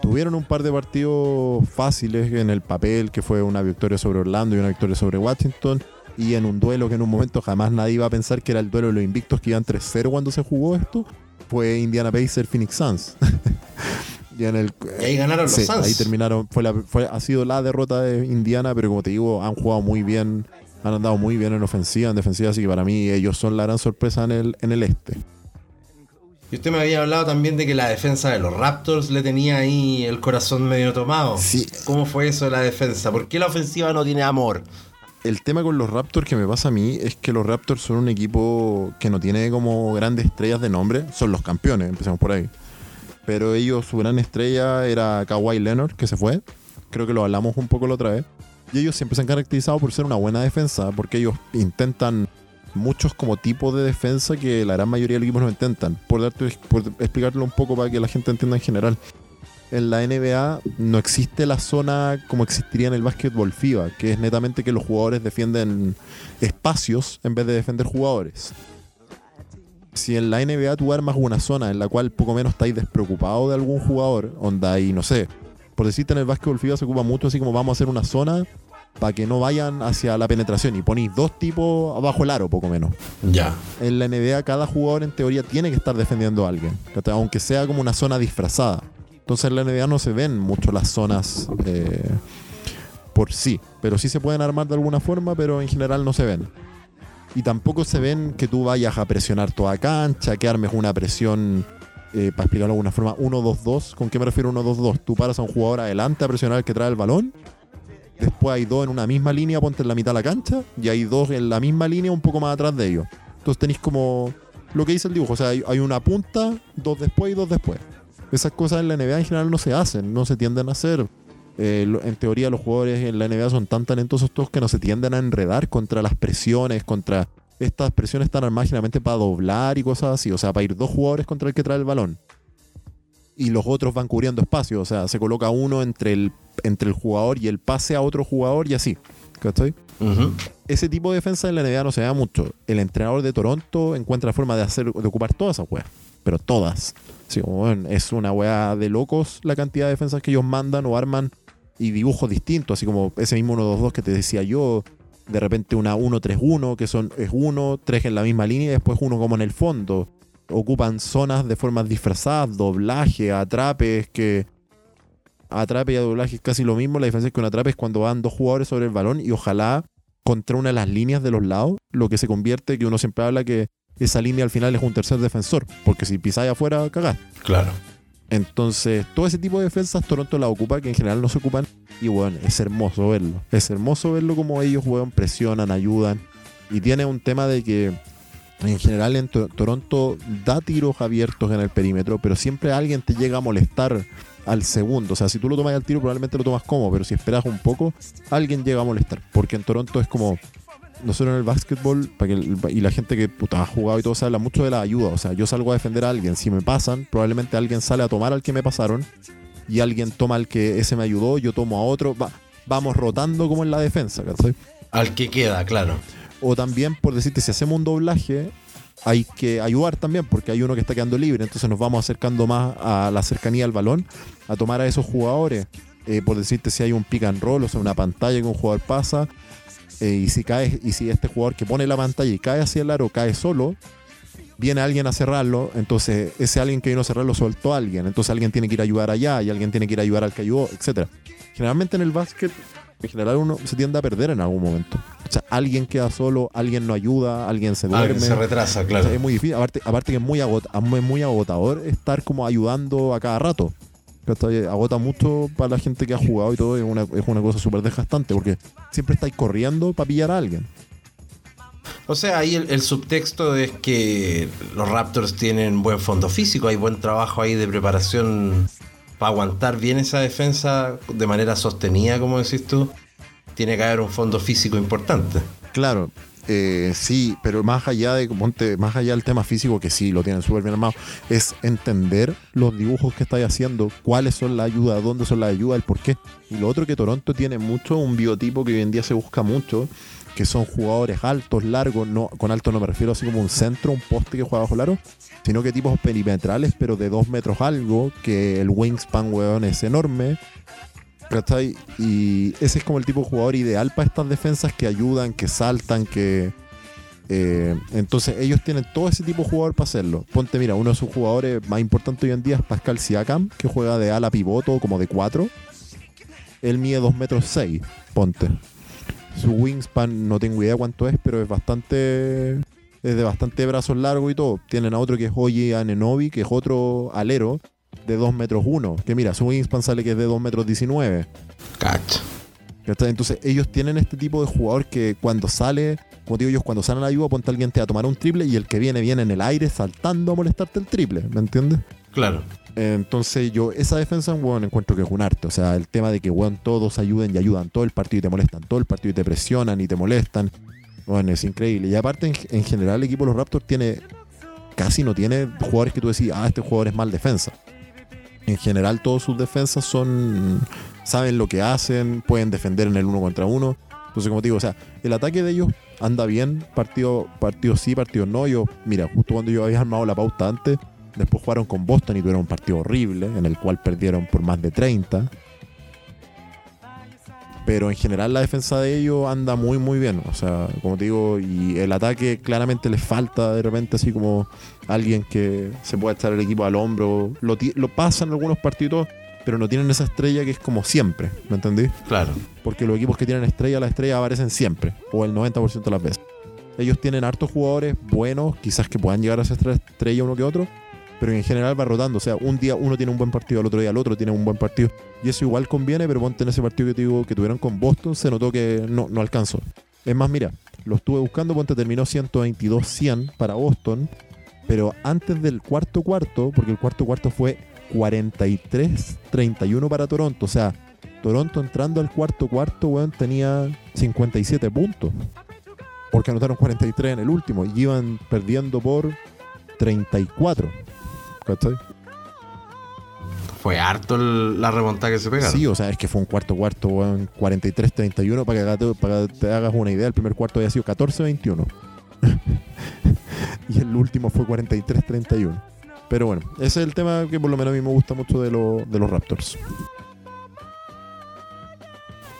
[SPEAKER 5] Tuvieron un par de partidos fáciles en el papel, que fue una victoria sobre Orlando y una victoria sobre Washington. Y en un duelo que en un momento jamás nadie iba a pensar que era el duelo de los invictos que iban 3-0 cuando se jugó esto, fue Indiana Pacers Phoenix Suns. y en el,
[SPEAKER 4] Y ahí ganaron los Suns.
[SPEAKER 5] ahí terminaron. Fue la, fue, ha sido la derrota de Indiana, pero como te digo, han jugado muy bien, han andado muy bien en ofensiva, en defensiva, así que para mí ellos son la gran sorpresa en el, en el este.
[SPEAKER 4] Y usted me había hablado también de que la defensa de los Raptors le tenía ahí el corazón medio tomado.
[SPEAKER 5] Sí.
[SPEAKER 4] ¿Cómo fue eso de la defensa? ¿Por qué la ofensiva no tiene amor?
[SPEAKER 5] El tema con los Raptors que me pasa a mí es que los Raptors son un equipo que no tiene como grandes estrellas de nombre, son los campeones, empecemos por ahí. Pero ellos, su gran estrella era Kawhi Leonard, que se fue. Creo que lo hablamos un poco la otra vez. Y ellos siempre se han caracterizado por ser una buena defensa, porque ellos intentan muchos como tipos de defensa que la gran mayoría de los equipos no intentan. Por, darte, un poco para que la gente entienda en general. En la NBA no existe la zona como existiría en el básquetbol FIBA, que es netamente que los jugadores defienden espacios en vez de defender jugadores. Si en la NBA tú armas una zona en la cual poco menos estáis despreocupado de algún jugador, onda y no sé, por decirte en el básquetbol FIBA se ocupa mucho así como vamos a hacer una zona para que no vayan hacia la penetración y ponéis dos tipos abajo el aro, poco menos.
[SPEAKER 4] Ya.
[SPEAKER 5] En la NBA cada jugador en teoría tiene que estar defendiendo a alguien, aunque sea como una zona disfrazada. Entonces en la NBA no se ven mucho las zonas eh, por sí, pero sí se pueden armar de alguna forma, pero en general no se ven. Y tampoco se ven que tú vayas a presionar toda cancha, que armes una presión, eh, para explicarlo de alguna forma, 1-2-2. ¿Con qué me refiero 1-2-2? Tú paras a un jugador adelante a presionar al que trae el balón. Después hay dos en una misma línea, ponte en la mitad de la cancha. Y hay dos en la misma línea, un poco más atrás de ellos. Entonces tenéis como lo que dice el dibujo. O sea, hay una punta, dos después y dos después. Esas cosas en la NBA en general no se hacen, no se tienden a hacer. Eh, en teoría los jugadores en la NBA son tan talentosos todos que no se tienden a enredar contra las presiones, contra estas presiones están armadas generalmente para doblar y cosas así, o sea, para ir dos jugadores contra el que trae el balón. Y los otros van cubriendo espacio, o sea, se coloca uno entre el, entre el jugador y el pase a otro jugador y así. ¿Cachai?
[SPEAKER 4] Ujú.
[SPEAKER 5] Ese tipo de defensa en la NBA no se da mucho. El entrenador de Toronto encuentra la forma de hacer, de ocupar todas esas weas. Pero todas. Sí, es una wea de locos la cantidad de defensas que ellos mandan o arman y dibujos distintos, así como ese mismo 1-2-2 que te decía yo, de repente una 1-3-1, que son, es uno, tres en la misma línea y después uno como en el fondo. Ocupan zonas de formas disfrazadas, doblaje, atrapes, que atrape y a doblaje es casi lo mismo. La diferencia es que un atrape es cuando van dos jugadores sobre el balón y ojalá contra una de las líneas de los lados, lo que se convierte, que uno siempre habla que esa línea al final es un tercer defensor, porque si pisáis afuera, cagás.
[SPEAKER 4] Claro.
[SPEAKER 5] Entonces, todo ese tipo de defensas Toronto la ocupa, que en general no se ocupan. Y bueno, es hermoso verlo. Es hermoso verlo como ellos juegan, presionan, ayudan. Y tiene un tema de que en general en To- Toronto da tiros abiertos en el perímetro, pero siempre alguien te llega a molestar al segundo. O sea, si tú lo tomas al tiro, probablemente lo tomas como, pero si esperas un poco, alguien llega a molestar. Porque en Toronto es como. Nosotros en el básquetbol, para que el- y la gente que puta, ha jugado y todo, se habla mucho de la ayuda. O sea, yo salgo a defender a alguien. Si me pasan, probablemente alguien sale a tomar al que me pasaron y alguien toma al que ese me ayudó, yo tomo a otro. Va- vamos rotando como en la defensa, ¿cachai?
[SPEAKER 4] Al que queda, claro.
[SPEAKER 5] O también, por decirte, si hacemos un doblaje, hay que ayudar también, porque hay uno que está quedando libre, entonces nos vamos acercando más a la cercanía al balón, a tomar a esos jugadores. Eh, por decirte, si hay un pick and roll, o sea, una pantalla que un jugador pasa, eh, y si cae, y si este jugador que pone la pantalla y cae hacia el aro cae solo, viene alguien a cerrarlo, entonces ese alguien que vino a cerrarlo soltó a alguien, entonces alguien tiene que ir a ayudar allá y alguien tiene que ir a ayudar al que ayudó, etcétera. Generalmente en el básquet, en general uno se tiende a perder en algún momento. O sea, alguien queda solo, alguien no ayuda, alguien se duerme.
[SPEAKER 4] Alguien se retrasa, claro.
[SPEAKER 5] O sea, es muy difícil. Aparte, aparte que es muy, agota- es muy agotador estar como ayudando a cada rato. ¿Cachai? Agota mucho para la gente que ha jugado y todo. Es una, es una cosa súper desgastante porque siempre estáis corriendo para pillar a alguien.
[SPEAKER 4] O sea, ahí el, el, subtexto es que los Raptors tienen buen fondo físico, hay buen trabajo ahí de preparación para aguantar bien esa defensa de manera sostenida, como decís tú. Tiene que haber un fondo físico importante.
[SPEAKER 5] Claro, eh, sí, pero más allá de más allá del tema físico, que sí lo tienen súper bien armado, es entender los dibujos que estáis haciendo, cuáles son la ayuda, dónde son la ayuda, el por qué. Y lo otro que Toronto tiene mucho, un biotipo que hoy en día se busca mucho, que son jugadores altos, largos, no, con alto no me refiero así como un centro, un poste que juega bajo el aro, sino que tipos perimetrales, pero de dos metros algo, que el wingspan, weón, es enorme. ¿Cachai? Y ese es como el tipo de jugador ideal para estas defensas que ayudan, que saltan, que... Eh, entonces ellos tienen todo ese tipo de jugador para hacerlo. Ponte, mira, uno de sus jugadores más importantes hoy en día es Pascal Siakam, que juega de ala pivoto como de 4. Él mide 2 metros 6, ponte. Su wingspan no tengo idea cuánto es, pero es bastante. Es de bastante brazos largos y todo. Tienen a otro que es Oye Anenobi, que es otro alero de 2 metros 1. Que mira, su wingspan sale que es de 2 metros 19.
[SPEAKER 4] Cacha.
[SPEAKER 5] Entonces ellos tienen este tipo de jugador que cuando sale, como digo ellos, cuando salen a la ayuda, ponte alguien te va a tomar un triple y el que viene viene en el aire saltando a molestarte el triple, ¿me entiendes?
[SPEAKER 4] Claro.
[SPEAKER 5] Entonces yo, esa defensa, bueno, encuentro que es un arte. O sea, el tema de que, bueno, todos ayuden y ayudan todo el partido y te molestan, todo el partido y te presionan y te molestan, bueno, es increíble. Y aparte, en, en general, el equipo de los Raptors tiene, casi no tiene jugadores que tú decís, ah, este jugador es mal defensa. En general, todos sus defensas son, saben lo que hacen, pueden defender en el uno contra uno. Entonces, como te digo, o sea, el ataque de ellos anda bien, partido, partido sí, partido no. Yo, mira, justo cuando yo había armado la pauta antes, Después jugaron con Boston y tuvieron un partido horrible, en el cual perdieron por más de 30. Pero en general la defensa de ellos anda muy muy bien. O sea, como te digo, y el ataque claramente les falta de repente así como alguien que se pueda echar el equipo al hombro. Lo, lo pasan algunos partidos, pero no tienen esa estrella que es como siempre. ¿Me entendí?
[SPEAKER 4] Claro.
[SPEAKER 5] Porque los equipos que tienen estrella, las estrellas aparecen siempre. O el 90% de las veces. Ellos tienen hartos jugadores buenos, quizás que puedan llegar a ser estrella uno que otro pero en general va rotando. O sea, un día uno tiene un buen partido, al otro día el otro tiene un buen partido. Y eso igual conviene, pero ponte en ese partido que te digo que tuvieron con Boston, se notó que no, no alcanzó. Es más, mira, lo estuve buscando, ponte terminó 122-100 para Boston, pero antes del cuarto cuarto, porque el cuarto cuarto fue 43-31 para Toronto. O sea, Toronto entrando al cuarto cuarto, weón, tenía 57 puntos. Porque anotaron 43 en el último y iban perdiendo por 34. ¿cachai?
[SPEAKER 4] Fue harto el, la remontada que se pegaron.
[SPEAKER 5] Sí, o sea, es que fue un cuarto cuarto, 43-31, para que, para que te hagas una idea, el primer cuarto había sido 14-21. Y el último fue 43-31. Pero bueno, ese es el tema que por lo menos a mí me gusta mucho de, lo, de los Raptors.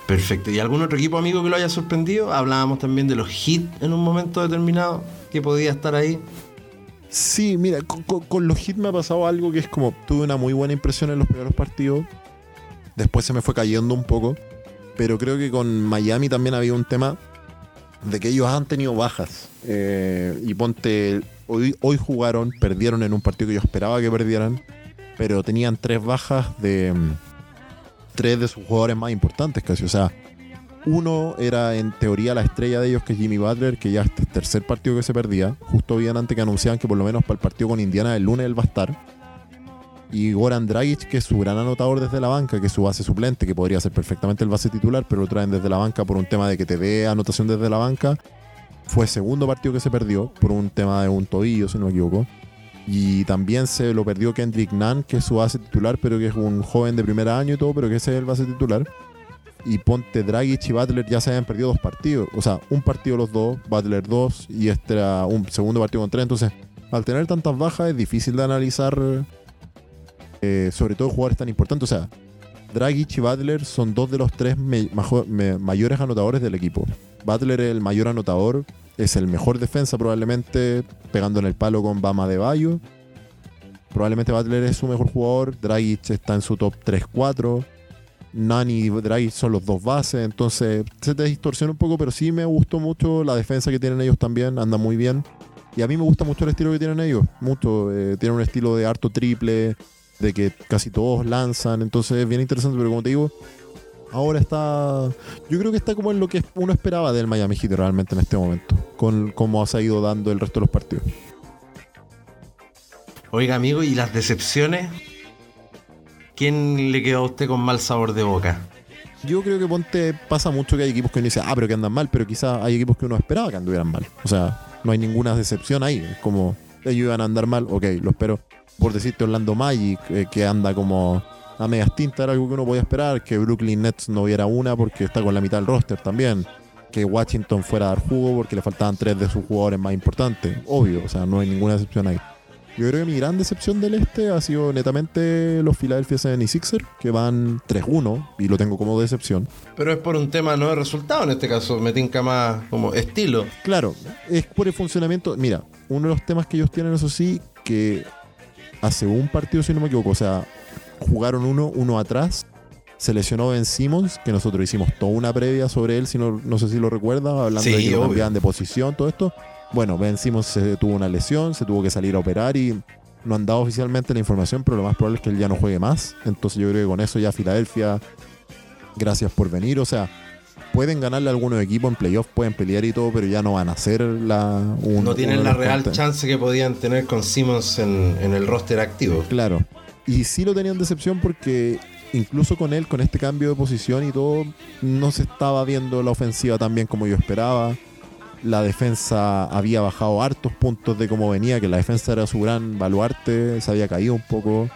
[SPEAKER 4] Perfecto. ¿Y algún otro equipo amigo que lo haya sorprendido? Hablábamos también de los hits en un momento determinado que podía estar ahí.
[SPEAKER 5] Sí, mira, con, los hits me ha pasado algo que es como tuve una muy buena impresión en los primeros partidos. Después se me fue cayendo un poco. Pero creo que con Miami también había un tema de que ellos han tenido bajas. Eh, y ponte, hoy, hoy jugaron, perdieron en un partido que yo esperaba que perdieran. Pero tenían tres bajas de mm, tres de sus jugadores más importantes casi. O sea, uno era en teoría la estrella de ellos, que es Jimmy Butler, que ya este tercer partido que se perdía. Justo bien antes que anunciaban que por lo menos para el partido con Indiana el lunes él va a estar. Y Goran Dragic, que es su gran anotador desde la banca, que es su base suplente, que podría ser perfectamente el base titular, pero lo traen desde la banca por un tema de que te dé anotación desde la banca. Fue segundo partido que se perdió por un tema de un tobillo, si no me equivoco. Y también se lo perdió Kendrick Nunn, que es su base titular, pero que es un joven de primer año y todo, pero que es el base titular y Ponte Dragic y Butler ya se habían perdido dos partidos. O sea, un partido los dos, Butler dos y este era un segundo partido con tres. Entonces, al tener tantas bajas es difícil de analizar, eh, sobre todo jugadores tan importantes. O sea, Dragic y Butler son dos de los tres mayores anotadores del equipo. Butler es el mayor anotador, es el mejor defensa probablemente, pegando en el palo con Bama de Bayo. Probablemente Butler es su mejor jugador, Dragic está en su top 3-4. Nani y Draghi son los dos bases, entonces se te distorsiona un poco, pero sí me gustó mucho la defensa que tienen ellos también, anda muy bien. Y a mí me gusta mucho el estilo que tienen ellos, mucho. Eh, tienen un estilo de harto triple, de que casi todos lanzan, entonces es bien interesante, pero como te digo, ahora está. Yo creo que está como en lo que uno esperaba del Miami Heat realmente en este momento. con cómo se ha ido dando el resto de los partidos.
[SPEAKER 4] Oiga, amigo, ¿y las decepciones? ¿Quién le quedó a usted con mal sabor de boca?
[SPEAKER 5] Yo creo que Ponte pasa mucho que hay equipos que uno dice, ah, pero que andan mal, pero quizás hay equipos que uno esperaba que anduvieran mal. O sea, no hay ninguna decepción ahí. Es como, ellos iban a andar mal, ok, lo espero. Por decirte Orlando Magic, eh, que anda como a medias tintas, era algo que uno podía esperar. Que Brooklyn Nets no hubiera una porque está con la mitad del roster también. Que Washington fuera a dar jugo porque le faltaban tres de sus jugadores más importantes. Obvio, o sea, no hay ninguna decepción ahí. Yo creo que mi gran decepción del este ha sido netamente los Philadelphia 76ers, que van 3-1 y lo tengo como decepción.
[SPEAKER 4] Pero es por un tema no de resultado en este caso, me tinca más como estilo.
[SPEAKER 5] Claro, es por el funcionamiento. Mira, uno de los temas que ellos tienen, eso sí, que hace un partido, si no me equivoco, o sea, jugaron uno, uno atrás. Se lesionó Ben Simmons, que nosotros hicimos toda una previa sobre él, si no, no sé si lo recuerdas, hablando
[SPEAKER 4] Sí,
[SPEAKER 5] de que lo cambiaban de posición, todo esto. Bueno, Ben Simmons se tuvo una lesión, se tuvo que salir a operar y no han dado oficialmente la información, pero lo más probable es que él ya no juegue más. Entonces yo creo que con eso ya Filadelfia, gracias por venir. O sea, pueden ganarle a algunos equipos en playoff, pueden pelear y todo, pero ya no van a ser la... un-
[SPEAKER 4] no tienen la real chance que podían tener con Simmons en, en el roster activo.
[SPEAKER 5] Claro. Y sí lo tenían decepción porque incluso con él, con este cambio de posición y todo, no se estaba viendo la ofensiva tan bien como yo esperaba. La defensa había bajado hartos puntos de cómo venía, que la defensa era su gran baluarte, se había caído un poco.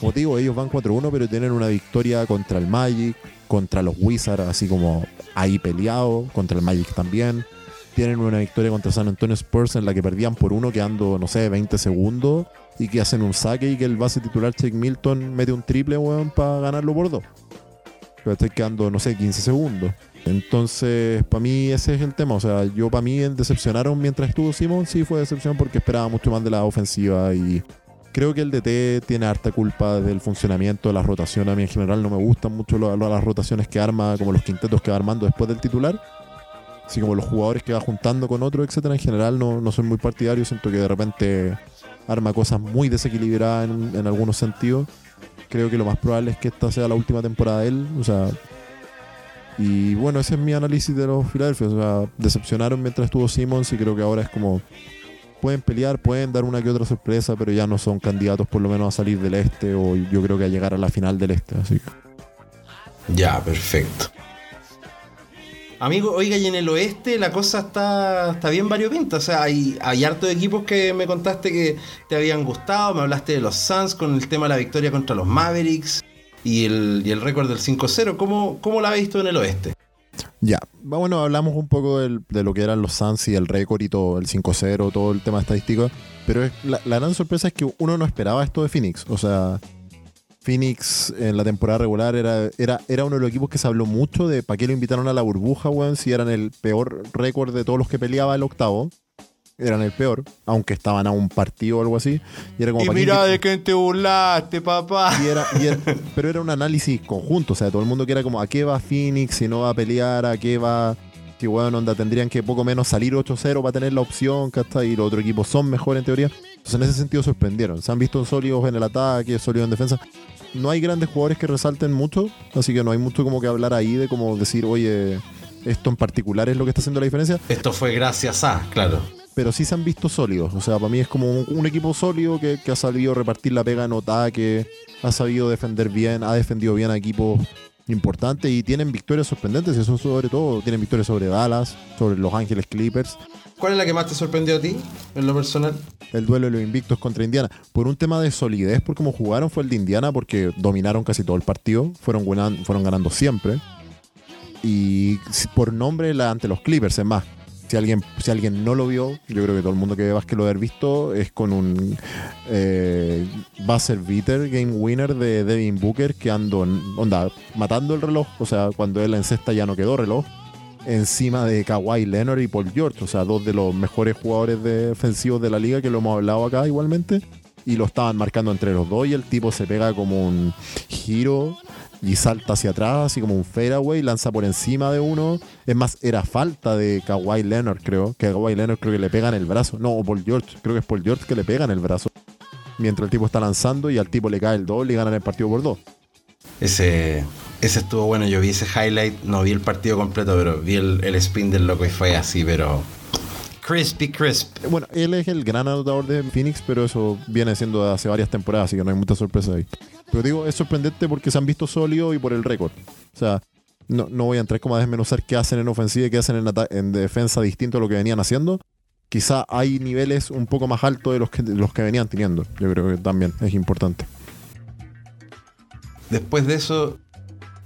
[SPEAKER 5] Como te digo, ellos van 4-1, pero tienen una victoria contra el Magic, contra los Wizards, así como ahí peleado, contra el Magic también. Tienen una victoria contra San Antonio Spurs en la que perdían por uno, quedando, no sé, 20 segundos, y que hacen un saque y que el base titular Jake Milton mete un triple, weón, para ganarlo por dos. Pero estoy quedando, no sé, 15 segundos. Entonces, para mí ese es el tema. O sea, yo para mí decepcionaron mientras estuvo Simon, sí fue decepción porque esperaba mucho más de la ofensiva y creo que el DT tiene harta culpa del funcionamiento de las rotaciones. A mí en general no me gustan mucho las rotaciones que arma, como los quintetos que va armando después del titular. Así como los jugadores que va juntando con otros, etcétera. En general no, no soy muy partidario. Siento que de repente arma cosas muy desequilibradas en, en algunos sentidos. Creo que lo más probable es que esta sea la última temporada de él. O sea, y bueno, ese es mi análisis de los Philadelphia. O sea, decepcionaron mientras estuvo Simmons y creo que ahora es como pueden pelear, pueden dar una que otra sorpresa, pero ya no son candidatos por lo menos a salir del este o yo creo que a llegar a la final del este. Así que
[SPEAKER 4] Ya, perfecto. Amigo, oiga, y en el oeste la cosa está, está bien variopinta. O sea, hay, hay hartos equipos que me contaste que te habían gustado. Me hablaste de los Suns con el tema de la victoria contra los Mavericks y el, y el récord del 5-0. ¿Cómo, ¿Cómo la has visto en el oeste?
[SPEAKER 5] Ya, bueno, hablamos un poco de lo que eran los Suns y el récord y todo, el 5-0, todo el tema estadístico. Pero es- la, la gran sorpresa es que uno no esperaba esto de Phoenix. O sea, Phoenix en la temporada regular era, era, era uno de los equipos que se habló mucho de para qué lo invitaron a la burbuja, weón, si eran el peor récord de todos los que peleaba el octavo. Eran el peor, aunque estaban a un partido o algo así. Y era como ¿para qué invi-
[SPEAKER 4] quién te burlaste, papá.
[SPEAKER 5] y era, y era- pero era un análisis conjunto, o sea, todo el mundo que era como, ¿a qué va Phoenix si no va a pelear? ¿A qué va? Que bueno, onda, tendrían que poco menos salir 8-0 para tener la opción, ¿cachai? Y los otros equipos son mejores en teoría. Entonces en ese sentido sorprendieron. Se han visto sólidos en el ataque, sólidos en defensa. No hay grandes jugadores que resalten mucho, así que no hay mucho como que hablar ahí de como decir, oye, esto en particular es lo que está haciendo la diferencia
[SPEAKER 4] Esto fue gracias a, claro.
[SPEAKER 5] Pero sí se han visto sólidos. O sea, para mí es como un, un equipo sólido que, que ha sabido repartir la pega en ataque, ha sabido defender bien, ha defendido bien a equipos importantes y tienen victorias sorprendentes. Eso sobre todo, tienen victorias sobre Dallas, sobre Los Ángeles Clippers.
[SPEAKER 4] ¿Cuál es la que más te sorprendió a ti, en lo personal?
[SPEAKER 5] El duelo de los invictos contra Indiana. Por un tema de solidez, por cómo jugaron, fue el de Indiana porque dominaron casi todo el partido. Fueron, fueron ganando siempre. Y por nombre la, ante los Clippers, es más. Si alguien, si alguien no lo vio, yo creo que todo el mundo que ve básquet lo haber visto, es con un eh, buzzer beater, game winner de Devin Booker que ando, en- onda, matando el reloj. O sea, cuando él encesta ya no quedó reloj. Encima de Kawhi Leonard y Paul George, o sea, dos de los mejores jugadores defensivos de la liga que lo hemos hablado acá igualmente. Y lo estaban marcando entre los dos y el tipo se pega como un giro y salta hacia atrás, así como un fadeaway, lanza por encima de uno. Es más, era falta de Kawhi Leonard, creo. Que a Kawhi Leonard creo que le pega en el brazo. No, o Paul George, creo que es Paul George que le pega en el brazo. Mientras el tipo está lanzando y al tipo le cae el doble y ganan el partido por dos.
[SPEAKER 4] Ese, ese estuvo bueno. Yo vi ese highlight, no vi el partido completo, pero vi el, el spin del loco y fue así, pero Crispy Crisp.
[SPEAKER 5] Bueno, él es el gran anotador de Phoenix, pero eso viene siendo de hace varias temporadas, así que no hay mucha sorpresa ahí. Pero digo, es sorprendente porque se han visto sólidos y por el récord. O sea, no, no voy a entrar como a desmenuzar qué hacen en ofensiva y qué hacen en, defensa distinto a lo que venían haciendo. Quizá hay niveles un poco más altos de los que, de los que venían teniendo. Yo creo que también es importante.
[SPEAKER 4] Después de eso,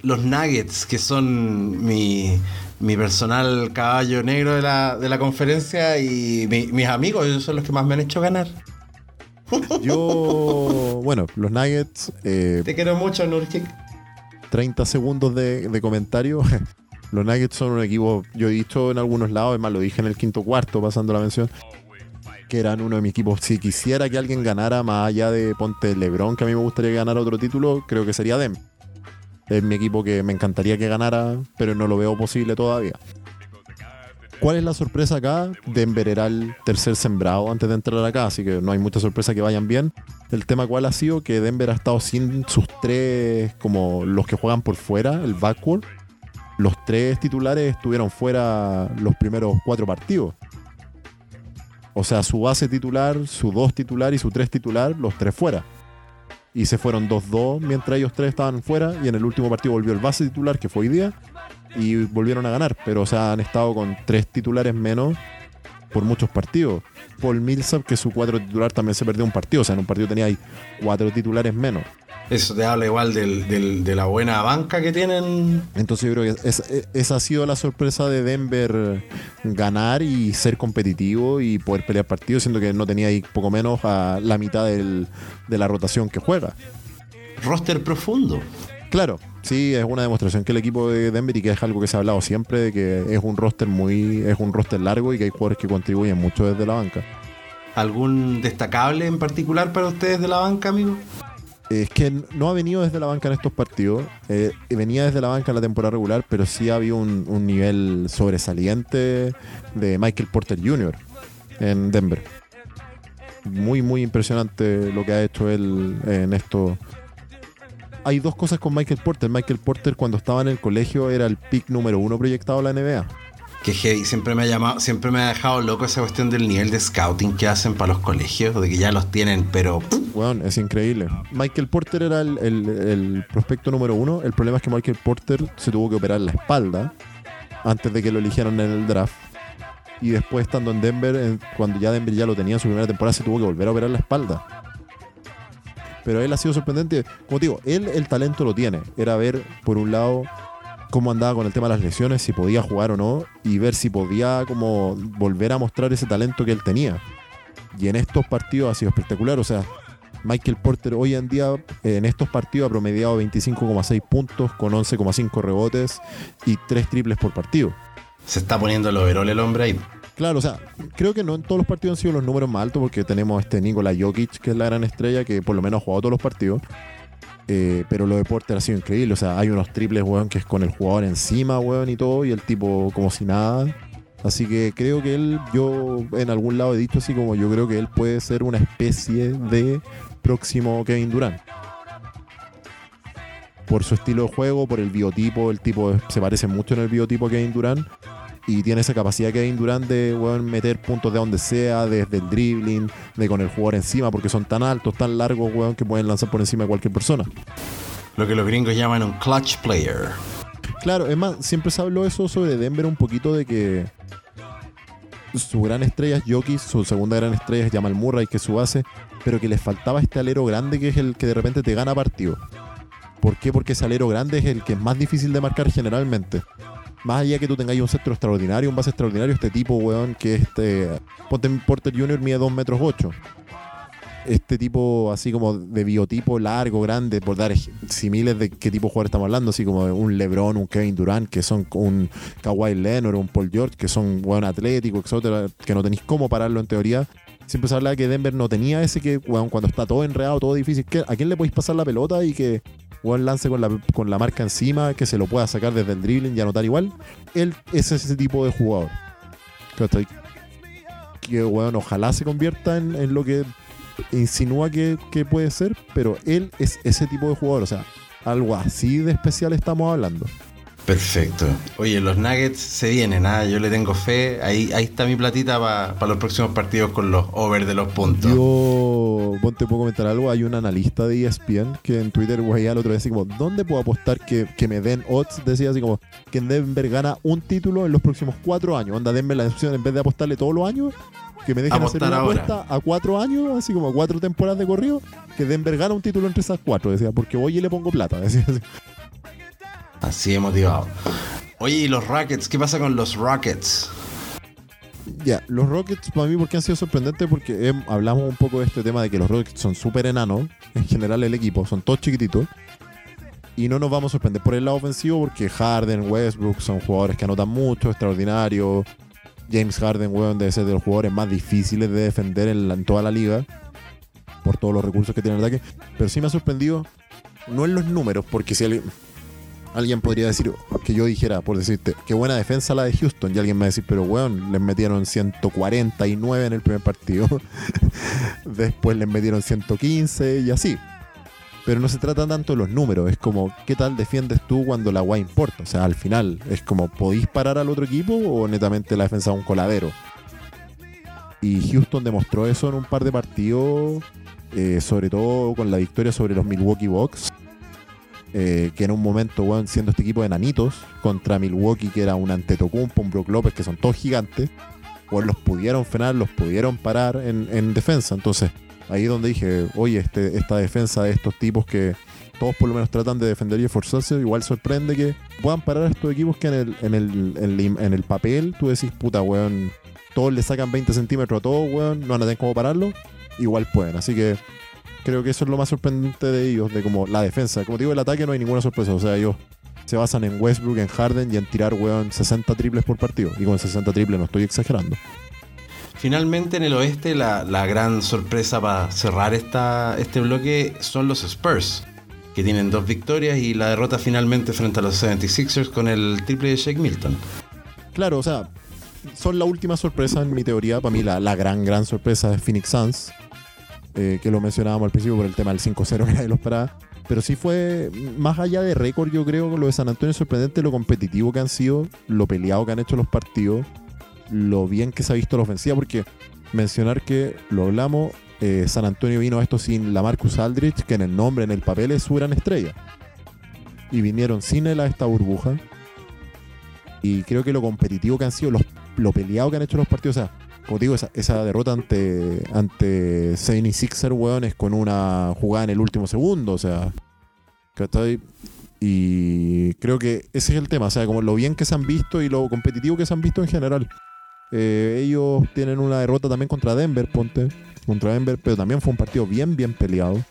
[SPEAKER 4] los Nuggets, que son mi, mi personal caballo negro de la, de la conferencia y mi- mis amigos, ellos son los que más me han hecho ganar.
[SPEAKER 5] Yo, bueno, los Nuggets, eh,
[SPEAKER 4] Te quiero mucho, Nurkic.
[SPEAKER 5] 30 segundos de, de comentario. Los Nuggets son un equipo, yo he dicho en algunos lados, es más, lo dije en el quinto cuarto, pasando la mención, que eran uno de mis equipos. Si quisiera que alguien ganara más allá de Ponte Lebron, que a mí me gustaría que ganara otro título, creo que sería Dem. Es mi equipo que me encantaría que ganara, pero no lo veo posible todavía. ¿Cuál es la sorpresa acá? Denver era el tercer sembrado antes de entrar acá, así que no hay mucha sorpresa que vayan bien. El tema cuál ha sido que Denver ha estado sin sus tres, como los que juegan por fuera, el backcourt. Los tres titulares estuvieron fuera los primeros cuatro partidos. O sea, su base titular, su dos titular y su tres titular, los tres fuera. Y se fueron 2-2 mientras ellos tres estaban fuera. Y en el último partido volvió el base titular, que fue hoy día. Y volvieron a ganar. Pero, o sea, han estado con tres titulares menos por muchos partidos. Paul Millsap, que su cuatro titular también se perdió un partido. O sea, en un partido tenía ahí cuatro titulares menos.
[SPEAKER 4] Eso te habla igual del- del- de la buena banca que tienen.
[SPEAKER 5] Entonces yo creo que es- es- esa ha sido la sorpresa de Denver ganar y ser competitivo y poder pelear partidos, siendo que no tenía ahí poco menos a la mitad del- de la rotación que juega.
[SPEAKER 4] Roster profundo.
[SPEAKER 5] Claro, sí, es una demostración que el equipo de Denver y que es algo que se ha hablado siempre, de que es un roster muy, es un roster largo y que hay jugadores que contribuyen mucho desde la banca.
[SPEAKER 4] ¿Algún destacable en particular para ustedes de la banca, amigo?
[SPEAKER 5] Es que no ha venido desde la banca en estos partidos. eh, venía desde la banca en la temporada regular, pero sí ha habido un, un nivel sobresaliente de Michael Porter Jr. en Denver. Muy, muy impresionante lo que ha hecho él en esto. Hay dos cosas con Michael Porter. Michael Porter cuando estaba en el colegio era el pick número uno proyectado a la NBA.
[SPEAKER 4] Que heavy, siempre me ha llamado, siempre me ha dejado loco esa cuestión del nivel de scouting que hacen para los colegios, de que ya los tienen, pero
[SPEAKER 5] Bueno, es increíble. Michael Porter era el, el- prospecto número uno. El problema es que Michael Porter se tuvo que operar la espalda antes de que lo eligieran en el draft. Y después, estando en Denver, en- cuando ya Denver ya lo tenía en su primera temporada, se tuvo que volver a operar la espalda. Pero él ha sido sorprendente. Como te digo, él el talento lo tiene. Era ver, por un lado, cómo andaba con el tema de las lesiones, si podía jugar o no, y ver si podía como volver a mostrar ese talento que él tenía. Y en estos partidos ha sido espectacular. O sea, Michael Porter hoy en día eh, en estos partidos ha promediado 25,6 puntos con 11,5 rebotes y 3 triples por partido.
[SPEAKER 4] se está poniendo el overall el hombre ahí.
[SPEAKER 5] Claro, o sea, creo que no en todos los partidos han sido los números más altos porque tenemos este Nikola Jokic, que es la gran estrella, que por lo menos ha jugado todos los partidos. Eh, pero lo de Porter ha sido increíble. O sea, hay unos triples, weón, que es con el jugador encima, weón, y todo, y el tipo como si nada. Así que creo que él, yo en algún lado he dicho así como yo creo que él puede ser una especie de próximo Kevin Durant. Por su estilo de juego, por el biotipo, el tipo se parece mucho en el biotipo a Kevin Durant y tiene esa capacidad Kevin Durant de meter puntos de donde sea, desde el dribbling, de con el jugador encima, porque son tan altos, tan largos, weón, que pueden lanzar por encima de cualquier persona.
[SPEAKER 4] Lo que los gringos llaman un clutch player.
[SPEAKER 5] Claro, es más, siempre se habló eso sobre Denver un poquito de que su gran estrella es Jokic, su segunda gran estrella es Jamal Murray, que es su base, pero que les faltaba este alero grande que es el que de repente te gana partido. ¿Por qué? Porque ese alero grande es el que es más difícil de marcar generalmente. Más allá que tú tengáis un centro extraordinario, un base extraordinario, este tipo, weón, que este. Ponte Porter Jr. mide 2 metros 8. Este tipo, así como de biotipo largo, grande, por dar similes de qué tipo de jugador estamos hablando, así como un LeBron, un Kevin Durant, que son un Kawhi Leonard, un Paul George, que son weón atléticos, etcétera, que no tenéis cómo pararlo en teoría. Siempre se habla de que Denver no tenía ese que, weón, cuando está todo enredado, todo difícil, ¿a quién le podéis pasar la pelota y que weón lance con la, con la marca encima, que se lo pueda sacar desde el dribbling y anotar igual? Él es ese tipo de jugador. ¿Cachai? Que, weón, ojalá se convierta en, en lo que insinúa que, que puede ser, pero él es ese tipo de jugador. O sea, algo así de especial estamos hablando.
[SPEAKER 4] Perfecto. Oye, los Nuggets se vienen, ¿ah? yo le tengo fe. Ahí, ahí está mi platita para los próximos partidos con los over de los puntos.
[SPEAKER 5] Yo, vos te puedo comentar algo. Hay un analista de ESPN que en Twitter veía el otro día así como, ¿dónde puedo apostar que, que, me den odds? Decía así como, que Denver gana un título en los próximos cuatro años. Onda, denme la opción en vez de apostarle todos los años, que me dejen hacer una apuesta a cuatro años, así como a cuatro temporadas de corrido, que Denver gana un título entre esas cuatro. Decía, porque voy y le pongo plata. Decía así.
[SPEAKER 4] Así hemos motivado. Oye, ¿y los Rockets? ¿Qué pasa con los Rockets?
[SPEAKER 5] Ya, los Rockets para mí, porque han sido sorprendentes? Porque hablamos un poco de este tema de que los Rockets son súper enanos, en general el equipo, son todos chiquititos. Y no nos vamos a sorprender por el lado ofensivo, porque Harden, Westbrook son jugadores que anotan mucho, extraordinarios. James Harden, weón, debe ser de los jugadores más difíciles de defender en, toda la liga, por todos los recursos que tiene el ataque. Pero sí me ha sorprendido, no en los números, porque si alguien alguien podría decir que yo dijera, por decirte, qué buena defensa la de Houston. Y alguien me va a decir, pero weón, les metieron 149 en el primer partido. Después les metieron 115 y así. Pero no se trata tanto de los números, es como qué tal defiendes tú cuando la guay importa. O sea, al final, es como, ¿podéis parar al otro equipo o netamente la defensa es un coladero? Y Houston demostró eso en un par de partidos, eh, sobre todo con la victoria sobre los Milwaukee Bucks eh, que en un momento, bueno, siendo este equipo de nanitos, contra Milwaukee, que era un Antetokounmpo, un Brook López, que son todos gigantes, pues los pudieron frenar, los pudieron parar en, defensa. Entonces, ahí donde dije, oye, este, esta defensa de estos tipos que todos por lo menos tratan de defender y esforzarse, igual sorprende que puedan parar a estos equipos que en el, en el, en el papel tú decís, puta, weón, todos le sacan 20 centímetros a todos, weón, no van a tener cómo pararlo, igual pueden. Así que creo que eso es lo más sorprendente de ellos, de como la defensa. Como digo, el ataque no hay ninguna sorpresa. O sea, ellos se basan en Westbrook, en Harden y en tirar, weón, 60 triples por partido. Y con 60 triples no estoy exagerando.
[SPEAKER 4] Finalmente en el oeste la, gran sorpresa para cerrar esta, este bloque son los Spurs, que tienen dos victorias y la derrota finalmente frente a los 76ers con el triple de Shake Milton.
[SPEAKER 5] Claro, o sea, son la última sorpresa en mi teoría. Para mí la, la gran, gran sorpresa es Phoenix Suns, eh, que lo mencionábamos al principio por el tema del 5-0 que nadie lo esperaba. Pero sí fue, más allá de récord, yo creo, lo de San Antonio es sorprendente lo competitivo que han sido, lo peleado que han hecho los partidos, lo bien que se ha visto la ofensiva, porque mencionar que, lo hablamos, eh, San Antonio vino a esto sin la Marcus Aldrich, que en el nombre, en el papel es su gran estrella. Y vinieron sin él a esta burbuja. Y creo que lo competitivo que han sido, los, lo peleado que han hecho los partidos, o sea, como digo, esa, derrota ante, ante Sixer, weón, es con una jugada en el último segundo, o sea, Y creo que ese es el tema, o sea, como lo bien que se han visto y lo competitivo que se han visto en general. Eh, ellos tienen una derrota también contra Denver, ponte, contra Denver, pero también fue un partido bien, bien peleado.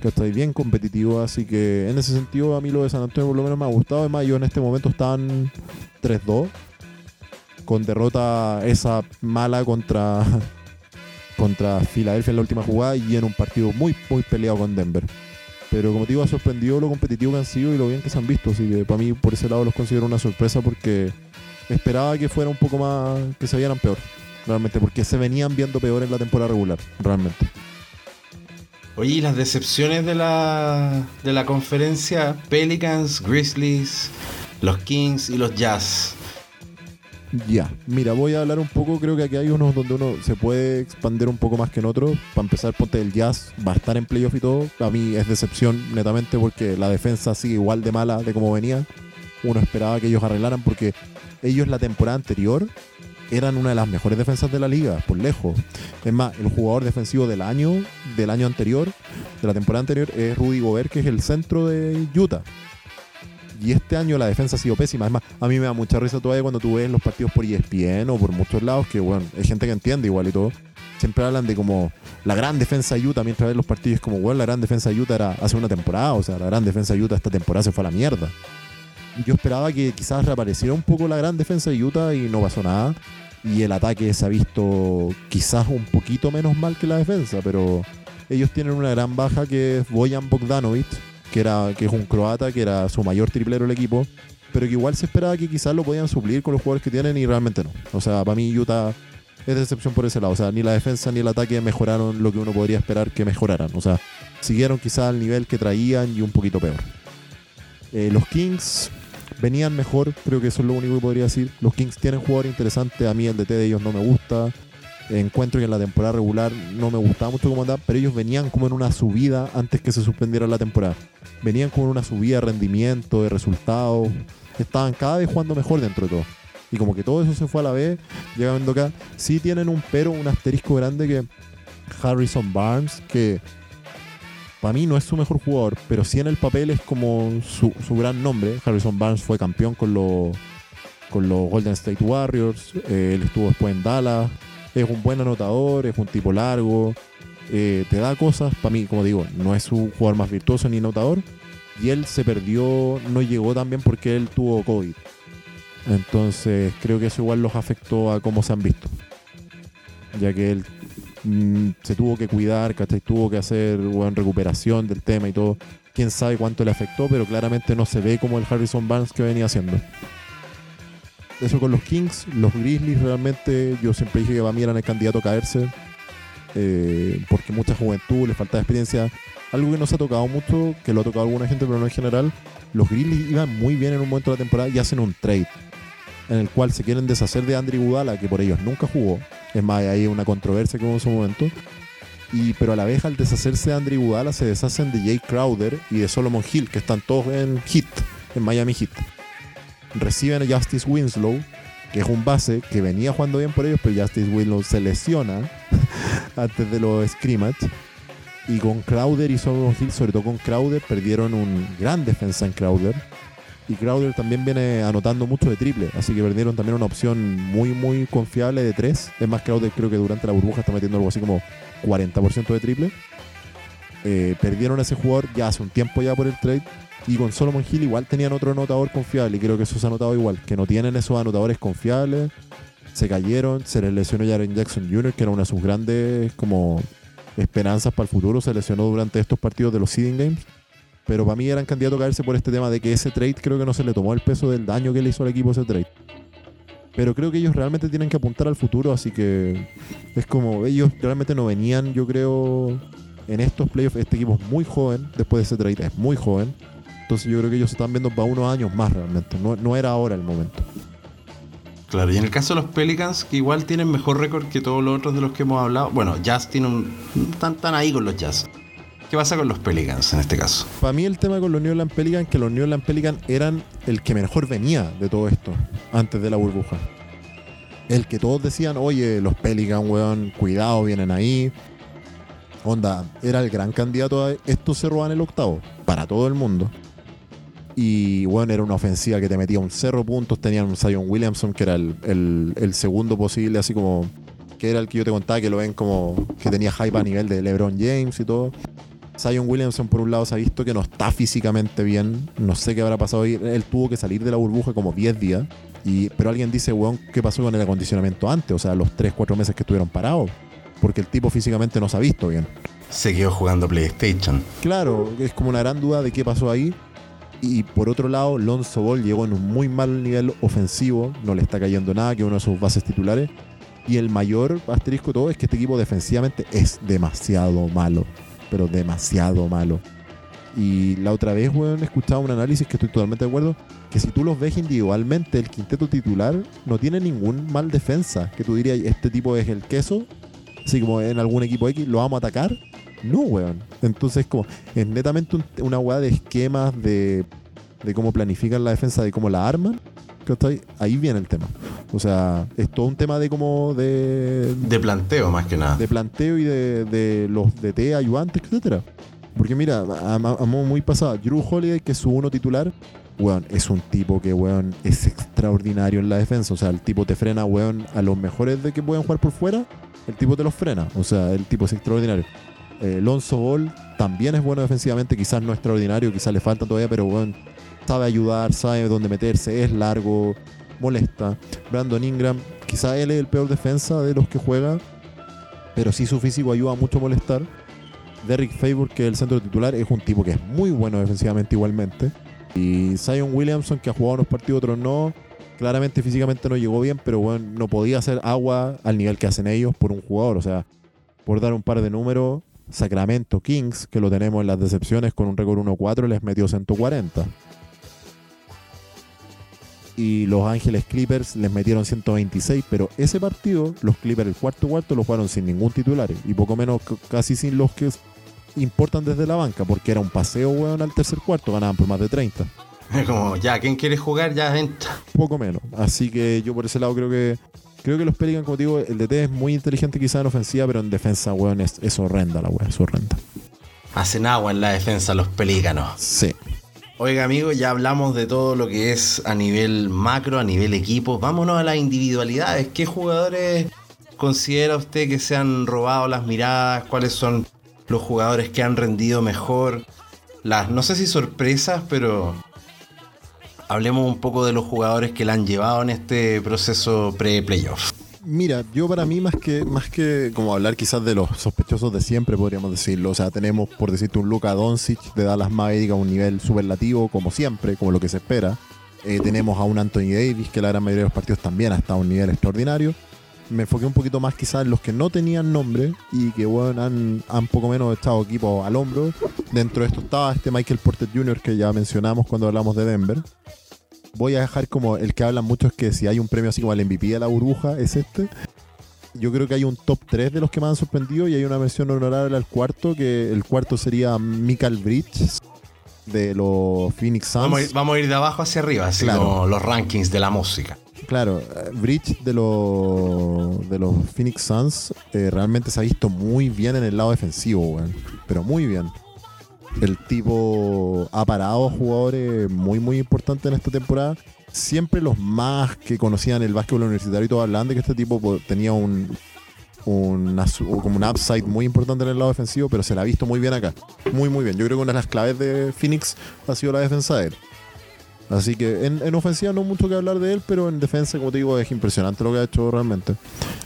[SPEAKER 5] Que está bien competitivo, así que en ese sentido a mí lo de San Antonio por lo menos me ha gustado. Además, ellos en este momento están 3-2 con derrota esa mala contra, contra Filadelfia en la última jugada y en un partido muy, muy peleado con Denver. Pero como te digo, ha sorprendido lo competitivo que han sido y lo bien que se han visto. Así que para mí, por ese lado, los considero una sorpresa porque esperaba que fuera un poco más. que se vieran peor. Realmente, porque se venían viendo peor en la temporada regular. Realmente.
[SPEAKER 4] Oye, ¿y las decepciones de la, de la conferencia? Pelicans, Grizzlies, los Kings y los Jazz.
[SPEAKER 5] Ya, mira, voy a hablar un poco, creo que aquí hay unos donde uno se puede expandir un poco más que en otros. Para empezar, ponte el jazz, va a estar en playoff y todo. A mí es decepción netamente porque la defensa sigue igual de mala de como venía. Uno esperaba que ellos arreglaran porque ellos la temporada anterior eran una de las mejores defensas de la liga, por lejos. Es más, el jugador defensivo del año, del año anterior, de la temporada anterior, es Rudy Gobert, que es el centro de Utah. Y este año la defensa ha sido pésima. Además, a mí me da mucha risa todavía cuando tú ves los partidos por ESPN o por muchos lados, que bueno, hay gente que entiende igual y todo. Siempre hablan de como la gran defensa de Utah, mientras ves los partidos como, bueno, la gran defensa de Utah era hace una temporada, o sea, la gran defensa de Utah esta temporada se fue a la mierda. Yo esperaba que quizás reapareciera un poco la gran defensa de Utah y no pasó nada. Y el ataque se ha visto quizás un poquito menos mal que la defensa, pero ellos tienen una gran baja que es Bojan Bogdanovic, que, era, que es un croata, que era su mayor triplero del equipo, pero que igual se esperaba que quizás lo podían suplir con los jugadores que tienen y realmente no. O sea, para mí Utah es de excepción por ese lado. O sea, ni la defensa ni el ataque mejoraron lo que uno podría esperar que mejoraran. O sea, siguieron quizás al nivel que traían y un poquito peor. Eh, los Kings, venían mejor, creo que eso es lo único que podría decir. Los Kings tienen jugadores interesantes, a mí el DT de ellos no me gusta. Encuentro que en la temporada regular no me gustaba mucho cómo andaba, pero ellos venían como en una subida antes que se suspendiera la temporada. Venían como en una subida de rendimiento, de resultados. Estaban cada vez jugando mejor dentro de todo. Y como que todo eso se fue a la vez, llegando acá. Sí tienen un pero, un asterisco grande que Harrison Barnes, que para mí no es su mejor jugador, pero sí en el papel es como su, su gran nombre. Harrison Barnes fue campeón con los con los Golden State Warriors, eh, él estuvo después en Dallas, es un buen anotador, es un tipo largo, eh, te da cosas, para mí, como digo, no es su jugador más virtuoso ni anotador, y él se perdió, no llegó tan bien porque él tuvo COVID. Entonces creo que eso igual los afectó a cómo se han visto. Ya que él mm, se tuvo que cuidar, ¿cachai? Tuvo que hacer buena recuperación del tema y todo. Quién sabe cuánto le afectó, pero claramente no se ve como el Harrison Barnes que venía haciendo. Eso con los Kings, los Grizzlies realmente yo siempre dije que para mí eran el candidato a caerse. eh, porque mucha juventud, les falta experiencia. Algo que no se ha tocado mucho, que lo ha tocado alguna gente, pero no en general. Los Grizzlies iban muy bien en un momento de la temporada y hacen un trade en el cual se quieren deshacer de Andrew Iguodala, que por ellos nunca jugó. Es más, hay una controversia que hubo en su momento. Y, pero a la vez, al deshacerse de Andrew Iguodala, se deshacen de Jay Crowder y de Solomon Hill, que están todos en Heat, en Miami Heat. Reciben a Justice Winslow, que es un base que venía jugando bien por ellos, pero Justice Winslow se lesiona antes de los scrimmage. Y con Crowder y Solomon Hill, sobre todo con Crowder, perdieron un gran defensa en Crowder. Y Crowder también viene anotando mucho de triple, así que perdieron también una opción muy, muy confiable de tres. Es más, Crowder creo que durante la burbuja está metiendo algo así como 40% de triple. Eh, perdieron a ese jugador ya hace un tiempo ya por el trade. Y con Solomon Hill igual tenían otro anotador confiable y creo que eso se ha notado igual, que no tienen esos anotadores confiables. Se cayeron, se les lesionó Jaren Jackson Jr., que era una de sus grandes como esperanzas para el futuro. Se lesionó durante estos partidos de los seeding games. Pero para mí eran candidatos a caerse por este tema de que ese trade creo que no se le tomó el peso del daño que le hizo al equipo ese trade. Pero creo que ellos realmente tienen que apuntar al futuro, así que es como ellos realmente no venían, yo creo, en estos playoffs. Este equipo es muy joven, después de ese trade es muy joven. Entonces yo creo que ellos se están viendo para unos años más realmente. No, no era ahora el momento.
[SPEAKER 4] Claro, y en el caso de los Pelicans, que igual tienen mejor récord que todos los otros de los que hemos hablado. Bueno, Jazz tiene un. Están, están ahí con los Jazz. ¿Qué pasa con los Pelicans en este caso?
[SPEAKER 5] Para mí el tema con los New Orleans Pelicans que los New Orleans Pelicans eran el que mejor venía de todo esto antes de la burbuja. El que todos decían, oye, los Pelicans, weón, cuidado, vienen ahí. Onda, era el gran candidato a esto se roban el octavo para todo el mundo. Y bueno, era una ofensiva que te metía un cerro puntos. Tenían un Zion Williamson, que era el, el- el segundo posible, así como. que era el que yo te contaba, que lo ven como. que tenía hype a nivel de LeBron James y todo. Zion Williamson, por un lado, se ha visto que no está físicamente bien. No sé qué habrá pasado ahí. Él tuvo que salir de la burbuja como 10 días. Y, pero alguien dice, weón, ¿qué pasó con el acondicionamiento antes? O sea, los 3, 4 meses que estuvieron parados. Porque el tipo físicamente no se ha visto bien.
[SPEAKER 4] Se quedó jugando PlayStation.
[SPEAKER 5] Claro, es como una gran duda de qué pasó ahí. Y por otro lado, Lonzo Ball llegó en un muy mal nivel ofensivo, no le está cayendo nada, que uno de sus bases titulares. Y el mayor asterisco de todo es que este equipo defensivamente es demasiado malo, pero demasiado malo. Y la otra vez, weón, escuchaba un análisis que estoy totalmente de acuerdo, que si tú los ves individualmente, el quinteto titular no tiene ningún mal defensa, que tú dirías, este tipo es el queso, así como en algún equipo X, lo vamos a atacar. No, weón. Entonces, como, es netamente un- una weá de esquemas de, de cómo planifican la defensa, de cómo la arman. ¿cachai? Ahí viene el tema. O sea, es todo un tema de como de,
[SPEAKER 4] De planteo, más que nada.
[SPEAKER 5] de planteo y de, de los DT ayudantes, etcétera. Porque mira, a, a- muy pasado, Drew Holiday, que es su uno titular, weón, es un tipo que, weón, es extraordinario en la defensa. O sea, el tipo te frena, weón, a los mejores de que pueden jugar por fuera, el tipo te los frena. O sea, el tipo es extraordinario. Eh, Lonzo Ball también es bueno defensivamente, quizás no extraordinario, quizás le falta todavía, pero weón, sabe ayudar, sabe dónde meterse, es largo, molesta. Brandon Ingram, quizás él es el peor defensa de los que juega, pero sí su físico ayuda mucho a molestar. Derrick Favor, que es el centro titular, es un tipo que es muy bueno defensivamente igualmente. Y Zion Williamson, que ha jugado unos partidos, otros no. Claramente físicamente no llegó bien, pero bueno, no podía hacer agua al nivel que hacen ellos por un jugador. O sea, por dar un par de números, Sacramento Kings, que lo tenemos en las decepciones con un récord 1-4, les metió 140. y Los Ángeles Clippers les metieron 126, pero ese partido, los Clippers, el cuarto cuarto, lo jugaron sin ningún titular y poco menos casi sin los que importan desde la banca, porque era un paseo, weón, al tercer cuarto, ganaban por más de 30,
[SPEAKER 4] Como, ya, ¿quién quiere jugar? Ya entra.
[SPEAKER 5] poco menos. Así que yo por ese lado creo que creo que los Pelicans, como digo, el DT es muy inteligente quizá en ofensiva, pero en defensa, weón, es, es horrenda la weón, es horrenda.
[SPEAKER 4] Hacen agua en la defensa los pelícanos.
[SPEAKER 5] Sí.
[SPEAKER 4] Oiga, amigo, ya hablamos de todo lo que es a nivel macro, a nivel equipo. Vámonos a las individualidades. ¿Qué jugadores considera usted que se han robado las miradas? ¿Cuáles son los jugadores que han rendido mejor? Las, no sé si sorpresas, pero hablemos un poco de los jugadores que la han llevado en este proceso pre-playoff.
[SPEAKER 5] Mira, yo para mí más que más que como hablar quizás de los sospechosos de siempre, podríamos decirlo. O sea, tenemos, por decirte, un Luka Doncic de Dallas Mavericks a un nivel superlativo, como siempre, como lo que se espera. Eh, tenemos a un Anthony Davis, que la gran mayoría de los partidos también ha estado a un nivel extraordinario. Me enfoqué un poquito más quizás en los que no tenían nombre y que bueno, han, han poco menos estado equipo al hombro. Dentro de esto estaba este Michael Porter Jr. que ya mencionamos cuando hablamos de Denver voy a dejar como el que hablan mucho es que si hay un premio así como al MVP de la burbuja, es este. Yo creo que hay un top 3 de los que me han sorprendido y hay una mención honorable al cuarto, que el cuarto sería Michael Bridges de los Phoenix Suns.
[SPEAKER 4] Vamos a, ir, vamos a ir de abajo hacia arriba, así
[SPEAKER 5] Claro.
[SPEAKER 4] los rankings de la música.
[SPEAKER 5] Claro, eh, Bridge de los de los Phoenix Suns eh, realmente se ha visto muy bien en el lado defensivo, weón. Pero muy bien. El tipo ha parado jugadores muy, muy importantes en esta temporada. Siempre los más que conocían el básquetbol universitario y todo hablaban de que este tipo po- tenía un, un como un upside muy importante en el lado defensivo, pero se la ha visto muy bien acá. Muy, muy bien. Yo creo que una de las claves de Phoenix ha sido la defensa de él. Así que en, en ofensiva no mucho que hablar de él, pero en defensa, como te digo, es impresionante lo que ha hecho realmente.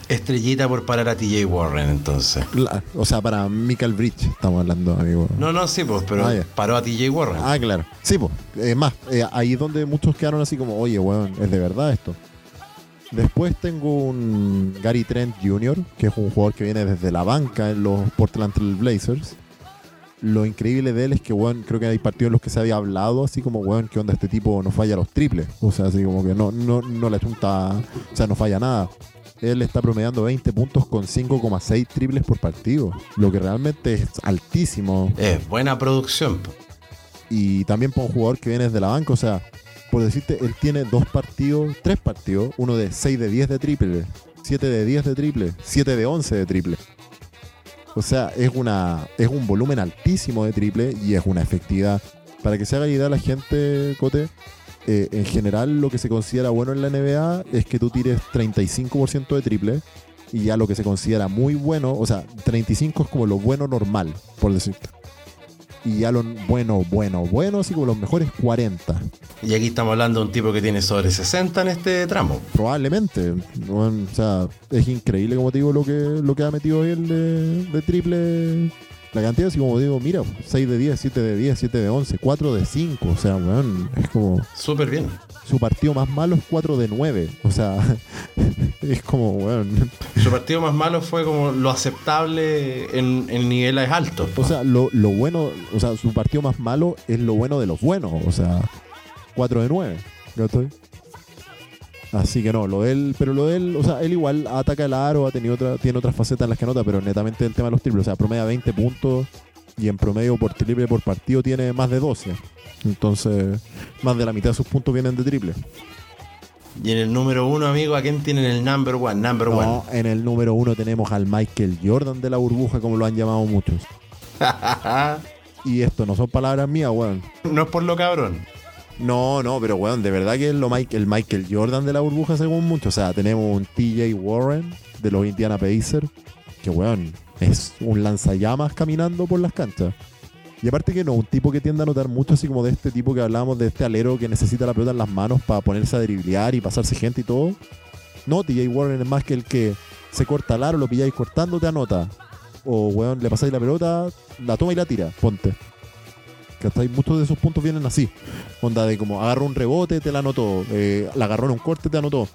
[SPEAKER 4] Estrellita por parar a TJ Warren, entonces.
[SPEAKER 5] La- o sea, para Michael Bridge estamos hablando, amigo.
[SPEAKER 4] No, no, sí, pues, pero
[SPEAKER 5] Ah,
[SPEAKER 4] paró a TJ Warren.
[SPEAKER 5] Ah, claro. Sí, pues. Es más, eh, ahí es donde muchos quedaron así como, oye, weón, es de verdad esto. Después tengo un Gary Trent Jr., que es un jugador que viene desde la banca en los Portland Trail Blazers. Lo increíble de él es que, weón, creo que hay partidos en los que se había hablado así como, weón, que onda este tipo no falla los triples. O sea, así como que no, no, no le chunta, o sea, no falla nada. Él está promediando 20 puntos con 5,6 triples por partido, lo que realmente es altísimo
[SPEAKER 4] Es buena producción.
[SPEAKER 5] y también para un jugador que viene desde la banca, o sea, por decirte, él tiene dos partidos, tres partidos, uno de 6 de 10 de triple, 7 de 10 de triple, 7 de 11 de triple. O sea, es una es un volumen altísimo de triple y es una efectividad. Para que se haga idea la gente, Cote, eh, en general lo que se considera bueno en la NBA es que tú tires 35% de triple y ya lo que se considera muy bueno, o sea, 35 es como lo bueno normal, por decirte. Y ya lo bueno, bueno, bueno, así como los mejores 40.
[SPEAKER 4] Y aquí estamos hablando de un tipo que tiene sobre 60 en este tramo.
[SPEAKER 5] Probablemente. Bueno, o sea, es increíble, como te digo, lo que, lo que ha metido él de, de triple. La cantidad, así como digo, mira, 6 de 10, 7 de 10, 7 de 11, 4 de 5. O sea, weón, es como.
[SPEAKER 4] Súper bien.
[SPEAKER 5] Su partido más malo es 4 de 9. O sea, es como, weón.
[SPEAKER 4] Su partido más malo fue como lo aceptable en, en niveles altos. po.
[SPEAKER 5] O sea, lo, lo bueno, o sea, su partido más malo es lo bueno de los buenos. O sea, 4 de 9. ¿cachai? Así que no, lo de él, pero lo de él, o sea, él igual ataca el aro, ha tenido otra, tiene otras facetas en las que anota, pero netamente el tema de los triples, o sea, promedia 20 puntos y en promedio por triple por partido tiene más de 12. Entonces, más de la mitad de sus puntos vienen de triple.
[SPEAKER 4] Y en el número uno, amigo, ¿a quién tienen el number one? Number one.
[SPEAKER 5] No, en el número uno tenemos al Michael Jordan de la burbuja, como lo han llamado muchos. Y esto no son palabras mías, weón.
[SPEAKER 4] no es por lo cabrón.
[SPEAKER 5] No, no, pero weón, de verdad que es lo Mike- el Michael Jordan de la burbuja según muchos. O sea, tenemos un TJ Warren de los Indiana Pacers, que weón, es un lanzallamas caminando por las canchas. Y aparte que no, un tipo que tiende a notar mucho así como de este tipo que hablábamos, de este alero que necesita la pelota en las manos para ponerse a driblear y pasarse gente y todo. No, TJ Warren es más que el que se corta el aro, lo pilláis cortando, te anota. O weón, le pasáis la pelota, la toma y la tira, ponte. ¿Cachai? Muchos de esos puntos vienen así. Onda de como agarro un rebote, te la anotó. Eh, la agarró en un corte, te anotó.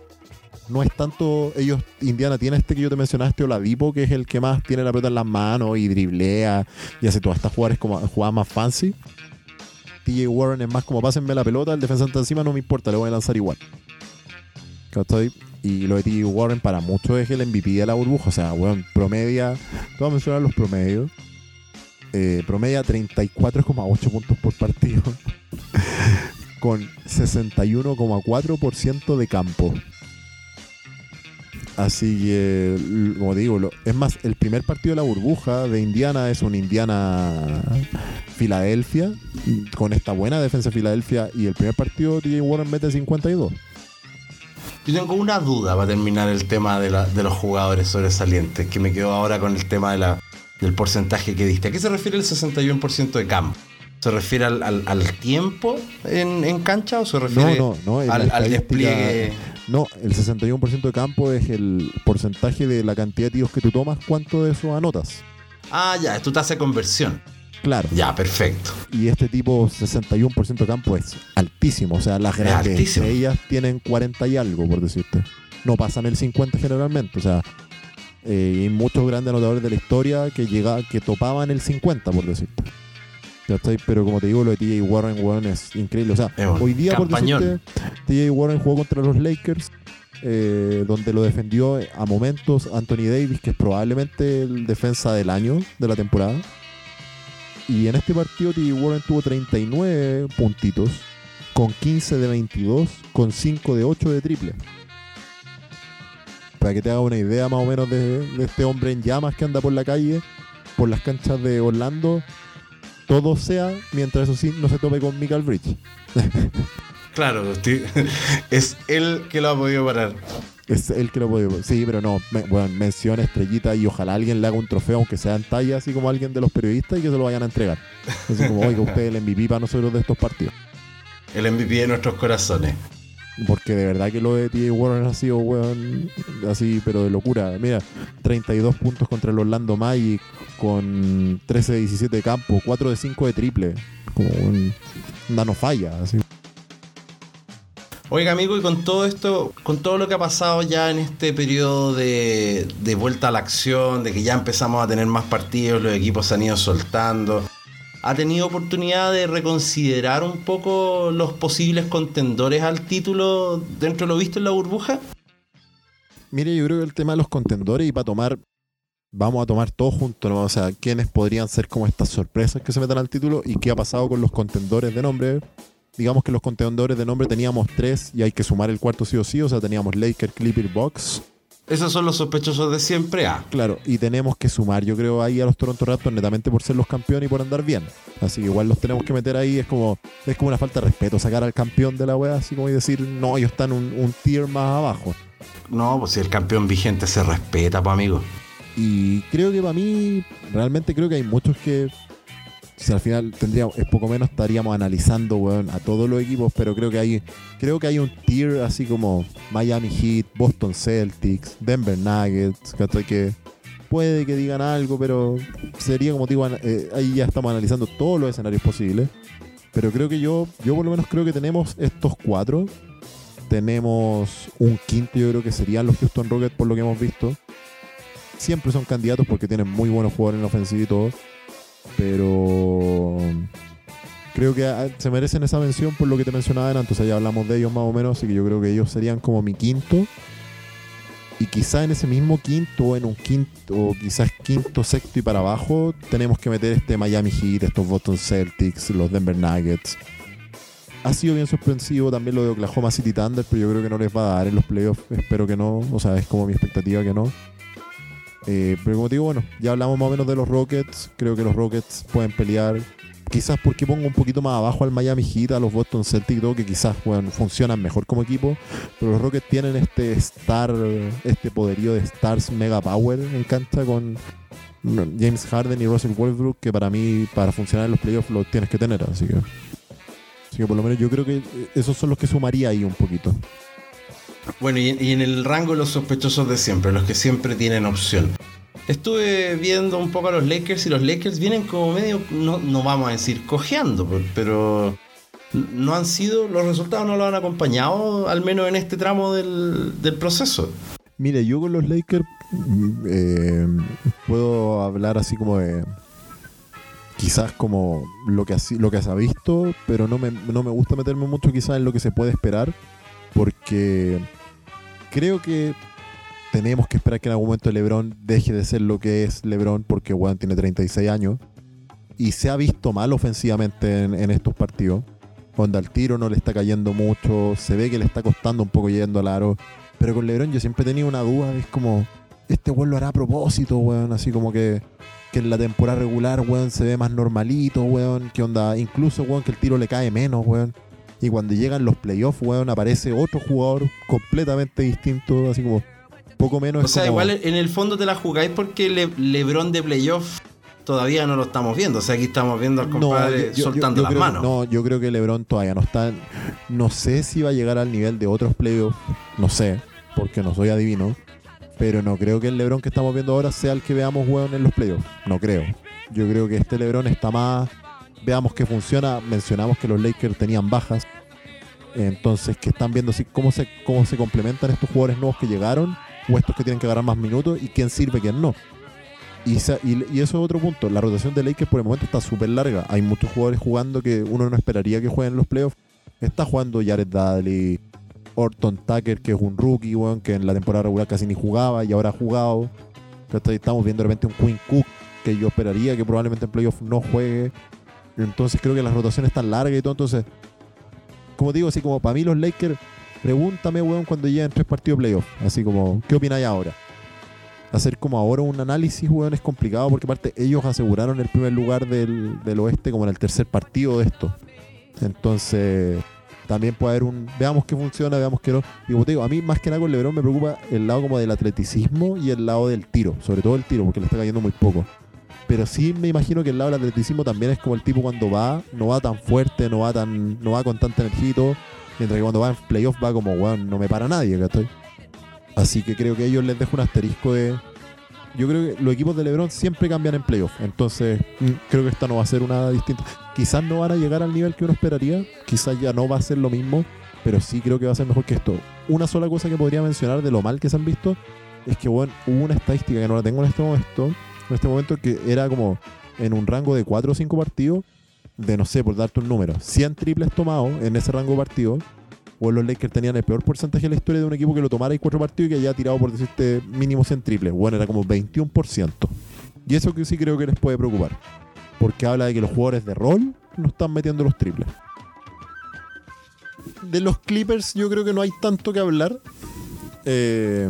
[SPEAKER 5] No es tanto. Ellos, Indiana tiene este que yo te mencionaste, Oladipo, que es el que más tiene la pelota en las manos y driblea y hace todas estas jugadas como jugadas más fancy. TJ Warren es más como pásenme la pelota, el defensa está encima, no me importa, le voy a lanzar igual. ¿Cachai? Y lo de TJ Warren para muchos es el MVP de la burbuja. O sea, weón, promedia. Te voy a mencionar los promedios. Eh, promedia 34,8 puntos por partido. con 61,4% de campo. Así que, como digo, es más, el primer partido de la burbuja de Indiana es un Indiana-Filadelfia, con esta buena defensa de Filadelfia, y el primer partido TJ Warren mete 52.
[SPEAKER 4] Yo tengo una duda para terminar el tema de, la- de los jugadores sobresalientes, que me quedo ahora con el tema de la, del porcentaje que diste. ¿A qué se refiere el 61% de campo? ¿Se refiere al, al- al tiempo en, en cancha o se refiere
[SPEAKER 5] No,
[SPEAKER 4] al, al despliegue?
[SPEAKER 5] No, el 61% de campo es el porcentaje de la cantidad de tiros que tú tomas, cuánto de eso anotas.
[SPEAKER 4] Ah, ya, tú te haces conversión.
[SPEAKER 5] Claro.
[SPEAKER 4] Ya, perfecto.
[SPEAKER 5] Y este tipo, 61% de campo, es altísimo. O sea, las grandes ellas tienen 40 y algo, por decirte. No pasan el 50 generalmente. O sea, eh, hay muchos grandes anotadores de la historia que llega, que topaban el 50, por decirte. ¿Cachai? Pero como te digo, lo de TJ Warren, weón, es increíble. O sea, hoy día, por
[SPEAKER 4] campañón.
[SPEAKER 5] decirte, TJ Warren jugó contra los Lakers, eh, donde lo defendió a momentos Anthony Davis, que es probablemente el defensa del año de la temporada. Y en este partido TJ Warren tuvo 39 puntitos, con 15 de 22, con 5 de 8 de triple. Para que te haga una idea más o menos de, de este hombre en llamas que anda por la calle, por las canchas de Orlando, todo sea mientras eso sí no se tope con Michael Bridge.
[SPEAKER 4] Claro, es él que lo ha podido parar.
[SPEAKER 5] Es el que lo puede. Sí, pero no. Me, bueno, menciona estrellita y ojalá alguien le haga un trofeo, aunque sea en talla, así como alguien de los periodistas, y que se lo vayan a entregar. Así como, oiga, usted es el MVP para nosotros de estos partidos.
[SPEAKER 4] El MVP de nuestros corazones.
[SPEAKER 5] Porque de verdad que lo de T.J. Warren ha sido, weón, así, pero de locura. Mira, 32 puntos contra el Orlando Magic, con 13 de 17 de campo, 4 de 5 de triple. Como un. Una no falla, así.
[SPEAKER 4] Oiga, amigo, y con todo esto, con todo lo que ha pasado ya en este periodo de, de vuelta a la acción, de que ya empezamos a tener más partidos, los equipos se han ido soltando, ¿ha tenido oportunidad de reconsiderar un poco los posibles contendores al título dentro de lo visto en la burbuja?
[SPEAKER 5] Mire, yo creo que el tema de los contendores y para tomar, vamos a tomar todo junto, ¿no? O sea, quiénes podrían ser como estas sorpresas que se metan al título y qué ha pasado con los contendores de nombre. Digamos que los contendores de nombre teníamos tres y hay que sumar el cuarto sí o sí, o sea, teníamos Laker, Clipper, Box.
[SPEAKER 4] Esos son los sospechosos de siempre. Ah,
[SPEAKER 5] Claro, y tenemos que sumar, yo creo, ahí a los Toronto Raptors netamente por ser los campeones y por andar bien. Así que igual los tenemos que meter ahí, es como es como una falta de respeto sacar al campeón de la wea, así como y decir, no, ellos están un, un tier más abajo.
[SPEAKER 4] no, pues si el campeón vigente se respeta, pues amigo.
[SPEAKER 5] Y creo que para mí, realmente creo que hay muchos que, si al final tendríamos, es poco menos estaríamos analizando, a todos los equipos, pero creo que hay, creo que hay un tier así como Miami Heat, Boston Celtics, Denver Nuggets, que puede que digan algo, pero sería como digo, eh, ahí ya estamos analizando todos los escenarios posibles. Pero creo que yo, yo por lo menos creo que tenemos estos cuatro. Tenemos un quinto, yo creo que serían los Houston Rockets por lo que hemos visto siempre son candidatos porque tienen muy buenos jugadores en la ofensiva y todo. Pero creo que ah, se merecen esa mención por lo que te mencionaba antes. O ya hablamos de ellos más o menos, así que yo creo que ellos serían como mi quinto. Y quizá en ese mismo quinto, en un quinto, o quizás quinto, sexto y para abajo, tenemos que meter este Miami Heat, estos Boston Celtics, los Denver Nuggets. Ha sido bien sorpresivo también lo de Oklahoma City Thunder, pero yo creo que no les va a dar en los playoffs. Espero que no. O sea, es como mi expectativa que no. Eh, pero como te digo, bueno, ya hablamos más o menos de los Rockets. Creo que los Rockets pueden pelear. Quizás porque pongo un poquito más abajo al Miami Heat, a los Boston Celtics, todo, que quizás bueno, funcionan mejor como equipo. Pero los Rockets tienen este star, este poderío de stars mega power en cancha con James Harden y Russell Westbrook, que para mí, para funcionar en los playoffs, lo tienes que tener. Así que, así que por lo menos yo creo que esos son los que sumaría ahí un poquito.
[SPEAKER 4] Bueno, y, en el rango de los sospechosos de siempre, los que siempre tienen opción. Estuve viendo un poco a los Lakers y los Lakers vienen como medio, no, vamos a decir cojeando, pero no han sido, los resultados no lo han acompañado, al menos en este tramo del, proceso.
[SPEAKER 5] Mire, yo con los Lakers mm, eh, puedo hablar así como de quizás como lo que, así- lo que se ha visto, pero no me, no me gusta meterme mucho quizás en lo que se puede esperar, porque creo que tenemos que esperar que en algún momento LeBron deje de ser lo que es LeBron, porque weón tiene 36 años, y se ha visto mal ofensivamente en, estos partidos. Cuando al tiro no le está cayendo mucho, se ve que le está costando un poco yendo al aro. Pero con LeBron yo siempre he tenido una duda, es como, este weón lo hará a propósito, weón, así como que, que en la temporada regular, weón, se ve más normalito, weón, que onda, incluso, weón, que el tiro le cae menos, weón. Y cuando llegan los playoffs, weón, aparece otro jugador completamente distinto, así como, poco menos.
[SPEAKER 4] O sea,
[SPEAKER 5] como-
[SPEAKER 4] igual en el fondo te la jugáis porque Le- LeBron de playoff todavía no lo estamos viendo. O sea, aquí estamos viendo al compadre
[SPEAKER 5] yo-
[SPEAKER 4] soltando
[SPEAKER 5] yo
[SPEAKER 4] las
[SPEAKER 5] creo
[SPEAKER 4] manos.
[SPEAKER 5] no, yo creo que LeBron todavía no está. No sé si va a llegar al nivel de otros playoffs. No sé, porque no soy adivino. Pero no creo que el LeBron que estamos viendo ahora sea el que veamos, weón, en los playoffs. No creo. Yo creo que este LeBron está más. Veamos que funciona. Mencionamos que los Lakers tenían bajas. Entonces, que están viendo si, cómo, se, cómo se complementan estos jugadores nuevos que llegaron o estos que tienen que agarrar más minutos y quién sirve, quién no. Y, y- eso es otro punto. La rotación de Lakers por el momento está súper larga. Hay muchos jugadores jugando que uno no esperaría que jueguen en los playoffs. Está jugando Jared Dudley, Orton Tucker, que es un rookie, weón, que en la temporada regular casi ni jugaba y ahora ha jugado. Estamos viendo de repente un Quinn Cook, que yo esperaría que probablemente en playoffs no juegue. Entonces creo que las rotaciones están largas y todo. Entonces, como digo, así como para mí los Lakers, pregúntame, weón, cuando lleguen tres partidos de playoffs. Así como, ¿qué opináis ahora? hacer como ahora un análisis, weón, es complicado porque aparte ellos aseguraron el primer lugar del, del oeste como en el tercer partido de esto. Entonces, también puede haber un... Veamos que funciona, veamos que no. Y como te digo, a mí más que nada con Lebron me preocupa el lado como del atleticismo y el lado del tiro. Sobre todo el tiro, porque le está cayendo muy poco. Pero sí me imagino que el lado del atleticismo también es como el tipo cuando va, no va tan fuerte, no va tan, no va con tanta energía. Mientras que cuando va en playoff va como, weón, no me para nadie, ¿cachai? Así que creo que ellos les dejo un asterisco de. Yo creo que los equipos de LeBron siempre cambian en playoff. Entonces, mm, creo que esta no va a ser una distinta. Quizás no van a llegar al nivel que uno esperaría. Quizás ya no va a ser lo mismo. Pero sí creo que va a ser mejor que esto. Una sola cosa que podría mencionar de lo mal que se han visto es que, bueno, hubo una estadística que no la tengo en este momento. En este momento que era como en un rango de 4 o 5 partidos. De no sé, por darte un número. 100 triples tomados en ese rango de partidos o los Lakers tenían el peor porcentaje de la historia de un equipo que lo tomara en cuatro partidos y que haya tirado por decirte mínimo 100 triples. Bueno, era como 21%. Y eso que sí creo que les puede preocupar. Porque habla de que los jugadores de rol no están metiendo los triples. De los Clippers yo creo que no hay tanto que hablar. Eh,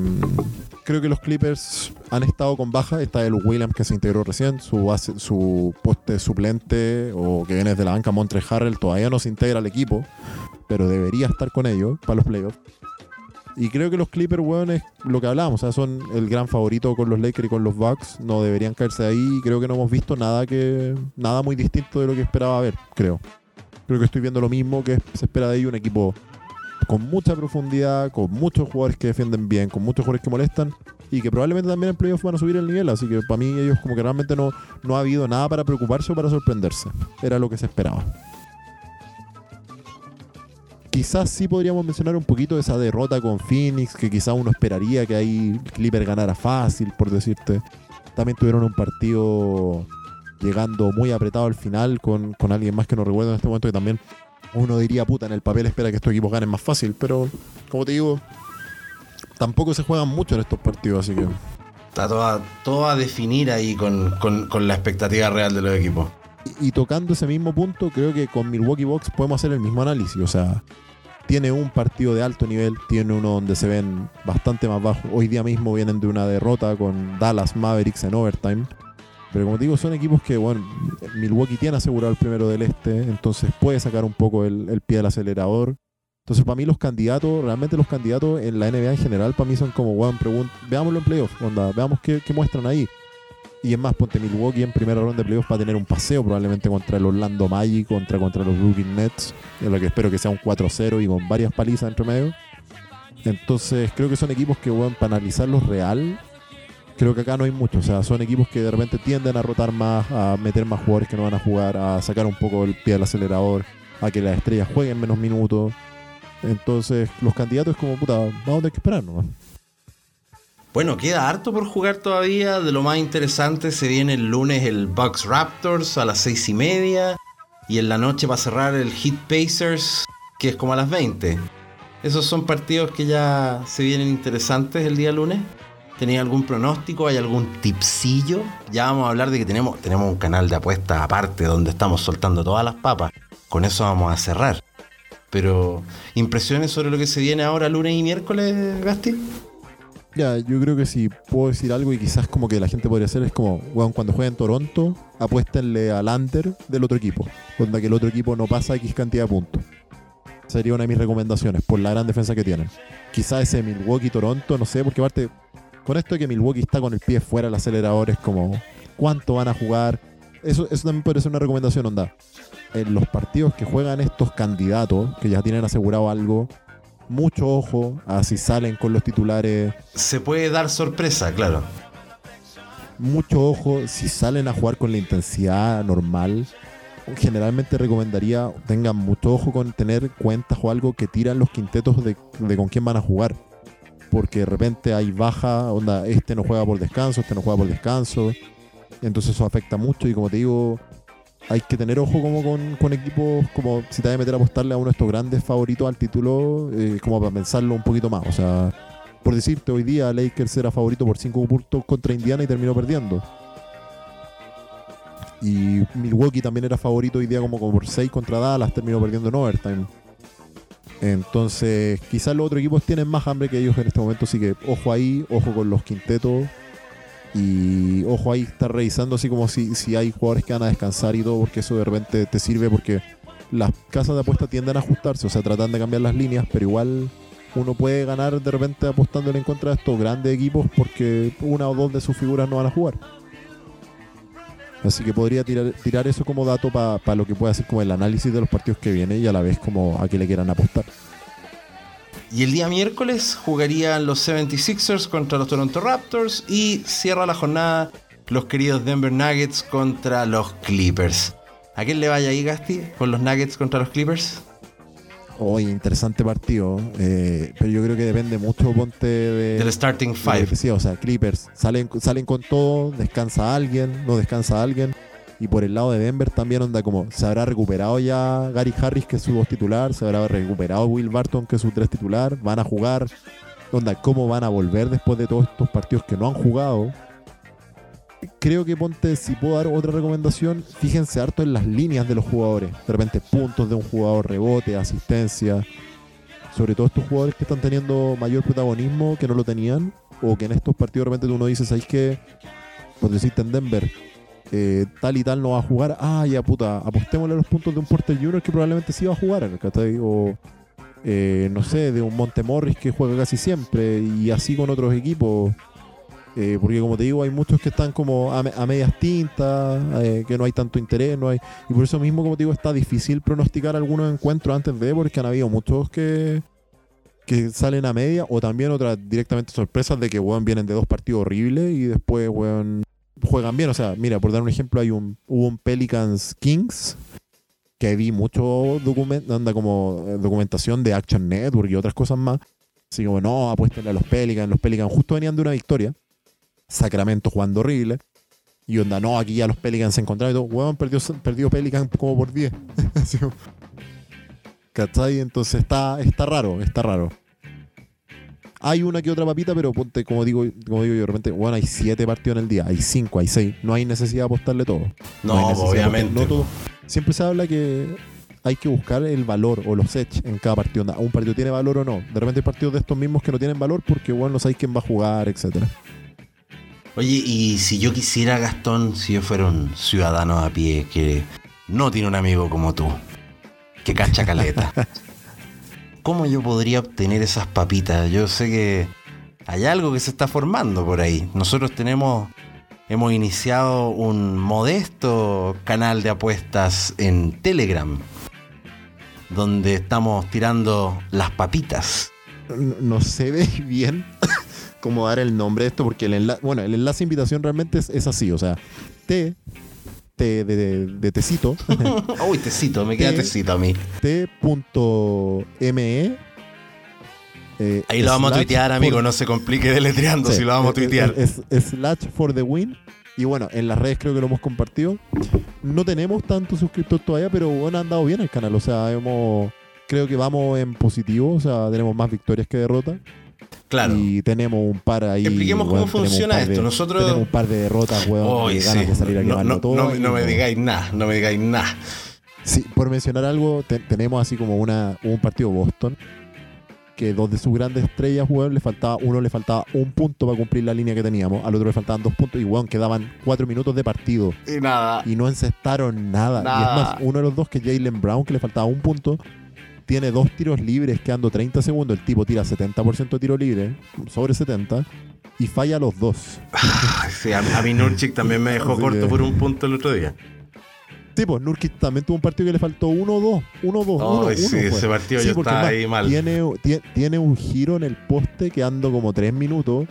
[SPEAKER 5] creo que los Clippers han estado con baja. Está el Williams que se integró recién. Su, base- su poste suplente o que viene desde la banca Montre Harrell todavía no se integra al equipo pero debería estar con ellos para los playoffs. Y creo que los Clippers, weón, es lo que hablábamos, o sea, son el gran favorito con los Lakers y con los Bucks. No deberían caerse ahí. y Creo que no hemos visto nada que nada muy distinto de lo que esperaba ver, creo. Creo que estoy viendo lo mismo que se espera de ellos, un equipo con mucha profundidad, con muchos jugadores que defienden bien, con muchos jugadores que molestan y que probablemente también en playoffs van a subir el nivel. Así que para mí ellos como que realmente no, no ha habido nada para preocuparse o para sorprenderse. Era lo que se esperaba. Quizás sí podríamos mencionar un poquito esa derrota con Phoenix, que quizás uno esperaría que ahí Clipper ganara fácil, por decirte. También tuvieron un partido llegando muy apretado al final con, con alguien más que no recuerdo en este momento, que también uno diría, puta, en el papel espera que estos equipos ganen más fácil, pero como te digo, tampoco se juegan mucho en estos partidos, así que
[SPEAKER 4] Está todo a, todo a definir ahí con, con- con la expectativa real de los equipos.
[SPEAKER 5] y, y tocando ese mismo punto, creo que con Milwaukee Bucks podemos hacer el mismo análisis. O sea, tiene un partido de alto nivel, tiene uno donde se ven bastante más bajos. Hoy día mismo vienen de una derrota con Dallas Mavericks en overtime. Pero como digo, son equipos que, bueno, Milwaukee tiene asegurado el primero del este, entonces puede sacar un poco el, el pie del acelerador. Entonces, para mí los candidatos, realmente los candidatos en la NBA en general, para mí son como, pregun- veámoslo en playoffs, onda, veamos qué, qué muestran ahí. Y es más, ponte Milwaukee en primera ronda de playoffs para tener un paseo probablemente contra el Orlando Magic, contra, contra los Brooklyn Nets, en lo que espero que sea un 4-0 y con varias palizas entre medio. Entonces, creo que son equipos que, weón, para analizarlos real, creo que acá no hay mucho. O sea, son equipos que de repente tienden a rotar más, a meter más jugadores que no van a jugar, a sacar un poco el pie del acelerador, a que las estrellas jueguen menos minutos. Entonces, los candidatos como, puta, vamos a tener que esperar nomás.
[SPEAKER 4] Bueno, queda harto por jugar todavía. De lo más interesante se viene el lunes el Bucks Raptors a las seis y media. Y en la noche va a cerrar el Heat Pacers, que es como a las 20. Esos son partidos que ya se vienen interesantes el día lunes. ¿Tenía algún pronóstico? ¿Hay algún tipsillo? Ya vamos a hablar de que tenemos, tenemos un canal de apuestas aparte donde estamos soltando todas las papas. Con eso vamos a cerrar. Pero, ¿impresiones sobre lo que se viene ahora lunes y miércoles, Gasti?
[SPEAKER 5] Ya, yo creo que si puedo decir algo y quizás como que la gente podría hacer es como, weón, cuando juega en Toronto, apuéstenle al under del otro equipo. Cuando que el otro equipo no pasa X cantidad de puntos. Sería una de mis recomendaciones, por la gran defensa que tienen. Quizás ese Milwaukee-Toronto, no sé, porque aparte con esto de que Milwaukee está con el pie fuera del acelerador, es como cuánto van a jugar. Eso, eso también puede ser una recomendación, onda. En los partidos que juegan estos candidatos, que ya tienen asegurado algo, mucho ojo a si salen con los titulares.
[SPEAKER 4] Se puede dar sorpresa, claro.
[SPEAKER 5] Mucho ojo si salen a jugar con la intensidad normal. Generalmente recomendaría tengan mucho ojo con tener cuentas o algo que tiran los quintetos de, de con quién van a jugar porque de repente hay baja, onda, este no juega por descanso, este no juega por descanso, entonces eso afecta mucho y como te digo, hay que tener ojo como con, equipos, como si te vas a meter a apostarle a uno de estos grandes favoritos al título, eh, como para pensarlo un poquito más, o sea, por decirte, hoy día Lakers era favorito por 5 puntos contra Indiana y terminó perdiendo. Y Milwaukee también era favorito hoy día como, como por 6 contra Dallas, terminó perdiendo en overtime. Entonces, quizás los otros equipos tienen más hambre que ellos en este momento, así que ojo ahí, ojo con los quintetos. Y ojo ahí, estar revisando así como si, si hay jugadores que van a descansar y todo, porque eso de repente te sirve porque las casas de apuesta tienden a ajustarse, o sea, tratan de cambiar las líneas, pero igual uno puede ganar de repente apostándole en contra de estos grandes equipos porque una o dos de sus figuras no van a jugar. Así que podría tirar, eso como dato para lo que pueda ser como el análisis de los partidos que vienen y a la vez como a que le quieran apostar.
[SPEAKER 4] Y el día miércoles jugarían los 76ers contra los Toronto Raptors y cierra la jornada los queridos Denver Nuggets contra los Clippers. ¿A quién le vaya ahí, Gasti, con los Nuggets contra los Clippers?
[SPEAKER 5] Hoy, interesante partido. Eh, pero yo creo que depende mucho, ponte de.
[SPEAKER 4] Del starting five.
[SPEAKER 5] Sí, o sea, Clippers salen, salen con todo, descansa alguien, no descansa alguien. Y por el lado de Denver también onda como se habrá recuperado ya Gary Harris, que es su voz titular, se habrá recuperado Will Barton, que es su tres titular, van a jugar. Onda, ¿cómo van a volver después de todos estos partidos que no han jugado? Creo que ponte, si puedo dar otra recomendación, fíjense harto en las líneas de los jugadores. De repente puntos de un jugador, rebote, asistencia. Sobre todo estos jugadores que están teniendo mayor protagonismo que no lo tenían. O que en estos partidos de repente uno dice, ¿sabes qué? Pues deciste en Denver, eh, tal y tal no va a jugar. Ah, ya puta, apostémosle a los puntos de un Porter Junior que probablemente sí va a jugar. O eh, no sé, de un Montemorris que juega casi siempre. Y así con otros equipos. Eh, porque como te digo, hay muchos que están como a, medias tintas, eh, que no hay tanto interés, no hay. Y por eso mismo, como te digo, está difícil pronosticar algunos encuentros antes de, porque han habido muchos que, que salen a media, o también otras directamente sorpresas de que weón vienen de dos partidos horribles y después weón juegan bien. O sea, mira, por dar un ejemplo, hay un, hubo un Pelicans Kings que vi mucho documento, anda como eh, documentación de Action Network y otras cosas más. Así como, no, apuéstenle a los Pelicans. Los Pelicans justo venían de una victoria. Sacramento jugando horrible. Y onda, no, aquí ya los Pelicans se encontraron y todo. Huevón, perdió, perdió Pelican como por 10. ¿Cachai? Entonces está, está raro, está raro. Hay una que otra papita, pero ponte, como digo, como digo yo, de repente, bueno, hay 7 partidos en el día, hay 5, hay 6. No hay necesidad de apostarle todo.
[SPEAKER 4] No, obviamente.
[SPEAKER 5] Siempre se habla que hay que buscar el valor o los edge en cada partido. ¿Un partido tiene valor o no? De repente hay partidos de estos mismos que no tienen valor porque, bueno, no sabéis quién va a jugar, etcétera.
[SPEAKER 4] Oye, y si yo quisiera, Gastón, si yo fuera un ciudadano a pie que no tiene un amigo como tú, que cacha caleta, ¿cómo yo podría obtener esas papitas? Yo sé que hay algo que se está formando por ahí. Nosotros tenemos, hemos iniciado un modesto canal de apuestas en Telegram, donde estamos tirando las papitas.
[SPEAKER 5] No, se ve bien cómo dar el nombre de esto, porque el enlace, bueno, el enlace de invitación realmente es, así, o sea, T, T de, de, tecito.
[SPEAKER 4] Uy, tecito, me queda tecito a mí.
[SPEAKER 5] T.me Eh,
[SPEAKER 4] Ahí lo vamos a tuitear, amigo, no se complique deletreando
[SPEAKER 5] Sí,
[SPEAKER 4] si lo vamos a tuitear.
[SPEAKER 5] Es, es slash for the win. Y bueno, en las redes creo que lo hemos compartido. No tenemos tantos suscriptores todavía, pero bueno, ha andado bien el canal. O sea, hemos. Creo que vamos en positivo. O sea, tenemos más victorias que derrotas.
[SPEAKER 4] Claro.
[SPEAKER 5] Y tenemos un par ahí.
[SPEAKER 4] Expliquemos cómo
[SPEAKER 5] weón,
[SPEAKER 4] funciona esto.
[SPEAKER 5] de-
[SPEAKER 4] Nosotros-
[SPEAKER 5] Tenemos un par de derrotas, weón.
[SPEAKER 4] Sí.
[SPEAKER 5] ganas de salir a
[SPEAKER 4] No, no,
[SPEAKER 5] todo.
[SPEAKER 4] no,
[SPEAKER 5] y
[SPEAKER 4] no me digáis nada, no me digáis nada.
[SPEAKER 5] Sí, por mencionar algo, te- tenemos así como una, un partido Boston. Que dos de sus grandes estrellas, weón, le faltaba, uno le faltaba un punto para cumplir la línea que teníamos, al otro le faltaban dos puntos y weón, quedaban cuatro minutos de partido.
[SPEAKER 4] Y nada.
[SPEAKER 5] y no encestaron nada. Y
[SPEAKER 4] Nada.
[SPEAKER 5] es más, uno de los dos, que Jalen Brown, que le faltaba un punto, tiene dos tiros libres quedando 30 segundos. El tipo tira 70% de tiro libre, sobre 70, y falla los dos.
[SPEAKER 4] Ay, sí, a, a mí Nurchik también me dejó
[SPEAKER 5] Así
[SPEAKER 4] corto
[SPEAKER 5] que-
[SPEAKER 4] por un punto el otro día.
[SPEAKER 5] Tipo, Nurkic también tuvo un partido que le faltó 1-2. 1-2.
[SPEAKER 4] Ay, sí, ese partido yo
[SPEAKER 5] porque
[SPEAKER 4] estaba
[SPEAKER 5] es más,
[SPEAKER 4] ahí mal.
[SPEAKER 5] Tiene, tie- tiene un giro en el poste quedando como 3 minutos.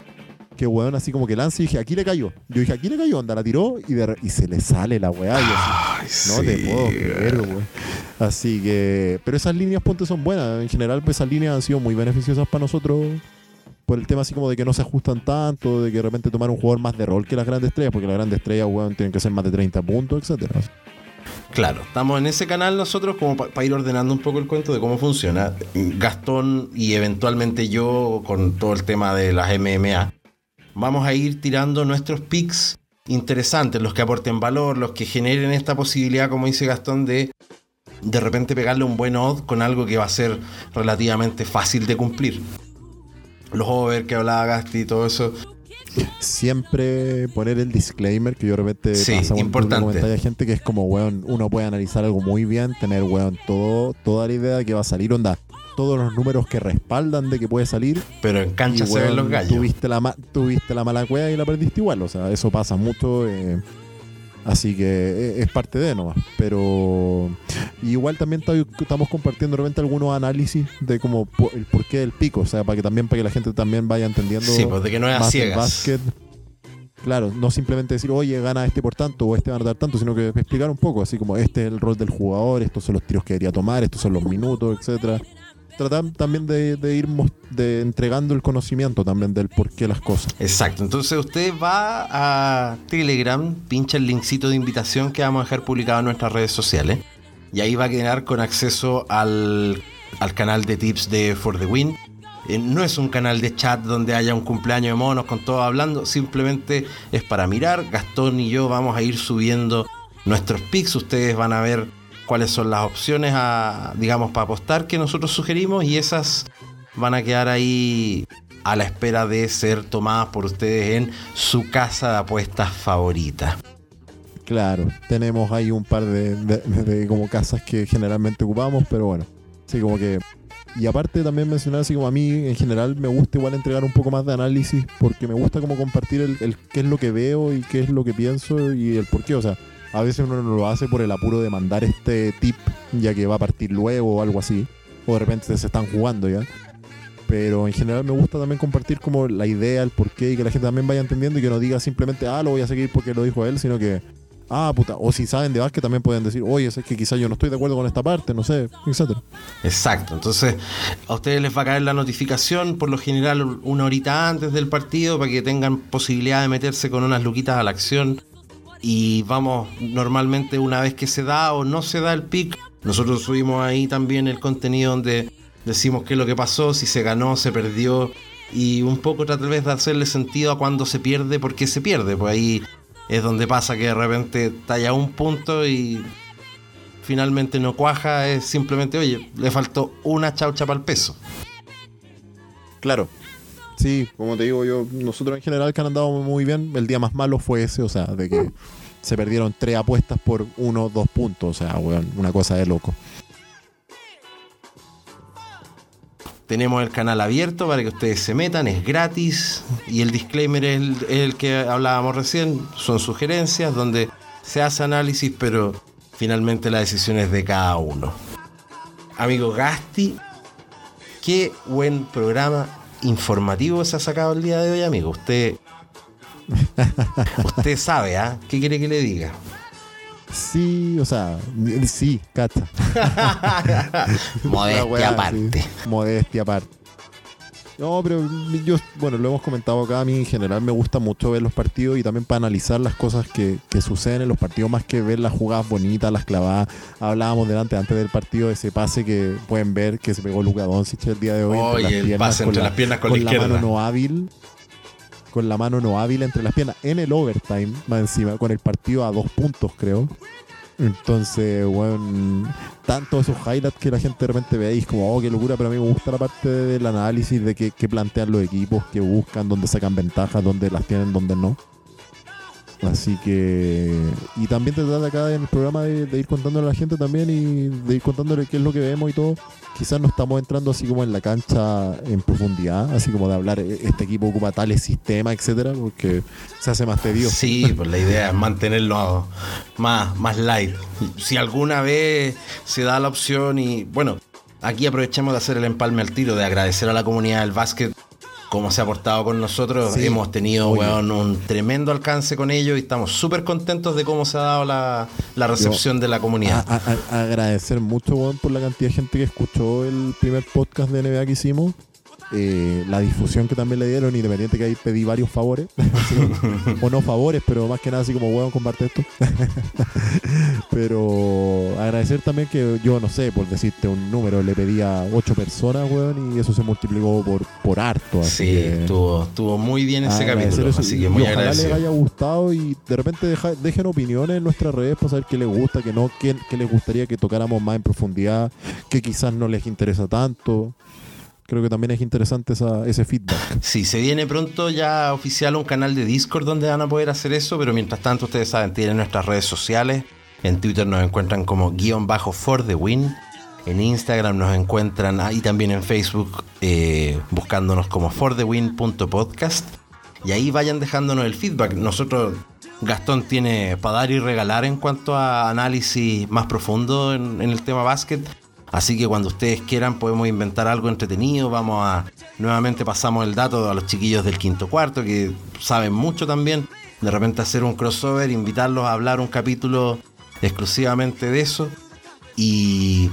[SPEAKER 5] Que weón, así como que lanza y dije, aquí le cayó. Yo dije, aquí le cayó, onda, la tiró y, de re- y se le sale la weá. Así, No te puedo creer, güey. Así que. Pero esas líneas, ponte, son buenas. En general, pues, esas líneas han sido muy beneficiosas para nosotros. Por el tema así como de que no se ajustan tanto, de que de repente tomar un jugador más de rol que las grandes estrellas, porque las grandes estrellas, weón, tienen que ser más de 30 puntos, etcétera.
[SPEAKER 4] Claro, estamos en ese canal nosotros como para ir ordenando un poco el cuento de cómo funciona. Gastón y eventualmente yo con todo el tema de las MMA, vamos a ir tirando nuestros picks interesantes, los que aporten valor, los que generen esta posibilidad, como dice Gastón, de de repente pegarle un buen odd con algo que va a ser relativamente fácil de cumplir. Los over que hablaba Gasti y todo eso.
[SPEAKER 5] Siempre poner el disclaimer que yo de repente
[SPEAKER 4] Sí,
[SPEAKER 5] pasa
[SPEAKER 4] importante.
[SPEAKER 5] a gente que es como, weón, uno puede analizar algo muy bien, tener, weón, todo, toda la idea de que va a salir, onda, todos los números que respaldan de que puede salir,
[SPEAKER 4] Pero en cancha
[SPEAKER 5] Y,
[SPEAKER 4] se ven los gallos.
[SPEAKER 5] Tuviste la, ma- tuviste la mala cueva y la perdiste igual. O sea, eso pasa mucho. eh, así que eh, es parte de nomás. Pero igual también ta- estamos compartiendo de repente algunos análisis de como el porqué del pico. O sea, para que también para que la gente también vaya entendiendo
[SPEAKER 4] Sí, pues de que no es a ciegas.
[SPEAKER 5] básquet. Claro, no simplemente decir, oye, gana este por tanto o este va a dar tanto, sino que explicar un poco, así como este es el rol del jugador, estos son los tiros que debería tomar, estos son los minutos, etcétera Tratar también de, ir de entregando el conocimiento también del por qué las cosas.
[SPEAKER 4] Exacto, entonces usted va a Telegram, pincha el linkcito de invitación que vamos a dejar publicado en nuestras redes sociales y ahí va a quedar con acceso al, al canal de tips de For the Win. Eh, no es un canal de chat donde haya un cumpleaños de monos con todos hablando, simplemente es para mirar. Gastón y yo vamos a ir subiendo nuestros picks, ustedes van a ver cuáles son las opciones a, digamos, para apostar que nosotros sugerimos y esas van a quedar ahí a la espera de ser tomadas por ustedes en su casa de apuestas favorita.
[SPEAKER 5] Claro, tenemos ahí un par de, como casas que generalmente ocupamos, pero bueno, sí, como que... Y aparte también mencionar así como a mí en general me gusta igual entregar un poco más de análisis porque me gusta como compartir el, el qué es lo que veo y qué es lo que pienso y el por qué. O sea, a veces uno no lo hace por el apuro de mandar este tip ya que va a partir luego o algo así. O de repente se están jugando ya. Pero en general me gusta también compartir como la idea, el porqué y que la gente también vaya entendiendo y que no diga simplemente, ah, lo voy a seguir porque lo dijo él, sino que, ah, puta, o si saben de básquet también pueden decir, oye, es que quizás yo no estoy de acuerdo con esta parte, no sé, etcétera.
[SPEAKER 4] Exacto, entonces a ustedes les va a caer la notificación por lo general una horita antes del partido para que tengan posibilidad de meterse con unas luquitas a la acción y vamos normalmente una vez que se da o no se da el pick, nosotros subimos ahí también el contenido donde decimos qué es lo que pasó, si se ganó, se perdió y un poco tal vez de hacerle sentido a cuando se pierde, por qué se pierde, pues ahí es donde pasa que de repente talla un punto y finalmente no cuaja, es simplemente, oye, le faltó una chaucha para el peso.
[SPEAKER 5] Claro. Sí, como te digo yo, nosotros en general que han andado muy bien, el día más malo fue ese, o sea, de que se perdieron tres apuestas por uno dos puntos, o sea, weón, una cosa de loco.
[SPEAKER 4] Tenemos el canal abierto para que ustedes se metan, es gratis y el disclaimer es el, el que hablábamos recién, son sugerencias donde se hace análisis, pero finalmente la decisión es de cada uno. Amigo Gasti, qué buen programa informativo se ha sacado el día de hoy, amigo. Usted, usted sabe, ¿ah? ¿Qué quiere que le diga?
[SPEAKER 5] Sí, o sea, sí, cacha.
[SPEAKER 4] Modestia aparte.
[SPEAKER 5] sí, modestia aparte. No, pero yo, bueno, lo hemos comentado acá, a mí en general me gusta mucho ver los partidos y también para analizar las cosas que, que suceden en los partidos, más que ver las jugadas bonitas, las clavadas. Hablábamos delante, antes del partido, de ese pase que pueden ver que se pegó Luka Doncic el día de hoy.
[SPEAKER 4] Oye, el pase entre las piernas con, la izquierda.
[SPEAKER 5] mano no hábil. Con la mano no hábil entre las piernas en el overtime, más encima, con el partido a dos puntos, creo. Entonces, bueno, tanto esos highlights que la gente de repente ve ahí es como, oh, qué locura, pero a mí me gusta la parte del análisis de que, plantean los equipos, que buscan, dónde sacan ventajas, dónde las tienen, dónde no. Así que. Y también te trata acá en el programa de, ir contándole a la gente también y de ir contándole qué es lo que vemos y todo. Quizás no estamos entrando así como en la cancha en profundidad, así como de hablar, e, este equipo ocupa tales sistemas, etcétera, porque se hace más tedioso.
[SPEAKER 4] Sí, pues la idea es mantenerlo más, más light. Si alguna vez se da la opción y. Bueno, aquí aprovechemos de hacer el empalme al tiro, de agradecer a la comunidad del básquet cómo se ha portado con nosotros. Hemos tenido un tremendo alcance con ellos y estamos súper contentos de cómo se ha dado la, recepción de la comunidad.
[SPEAKER 5] agradecer mucho por la cantidad de gente que escuchó el primer podcast de NBA que hicimos. Eh, la difusión que también le dieron, independiente que ahí pedí varios favores, o no favores, pero más que nada así como, weón, comparte esto. pero agradecer también que yo, no sé, por decirte un número, le pedí a ocho personas, weón, y eso se multiplicó por, por harto.
[SPEAKER 4] Así sí, estuvo, muy bien ese capítulo, así que muy ojalá les
[SPEAKER 5] haya gustado y de repente dejen opiniones en nuestras redes para saber qué les gusta, qué no, qué, qué les gustaría que tocáramos más en profundidad, que quizás no les interesa tanto creo que también es interesante ese feedback.
[SPEAKER 4] Sí, se viene pronto ya oficial un canal de Discord donde van a poder hacer eso, pero mientras tanto ustedes saben, tienen nuestras redes sociales. En Twitter nos encuentran como guion bajo for the win. En Instagram nos encuentran ahí también en Facebook eh, buscándonos como forthewin.podcast. Y ahí vayan dejándonos el feedback. Nosotros, Gastón tiene para dar y regalar en cuanto a análisis más profundo en, en el tema básquet. Así que cuando ustedes quieran podemos inventar algo entretenido. Vamos a nuevamente pasamos el dato a los chiquillos del quinto cuarto que saben mucho también. De repente hacer un crossover, invitarlos a hablar un capítulo exclusivamente de eso. Y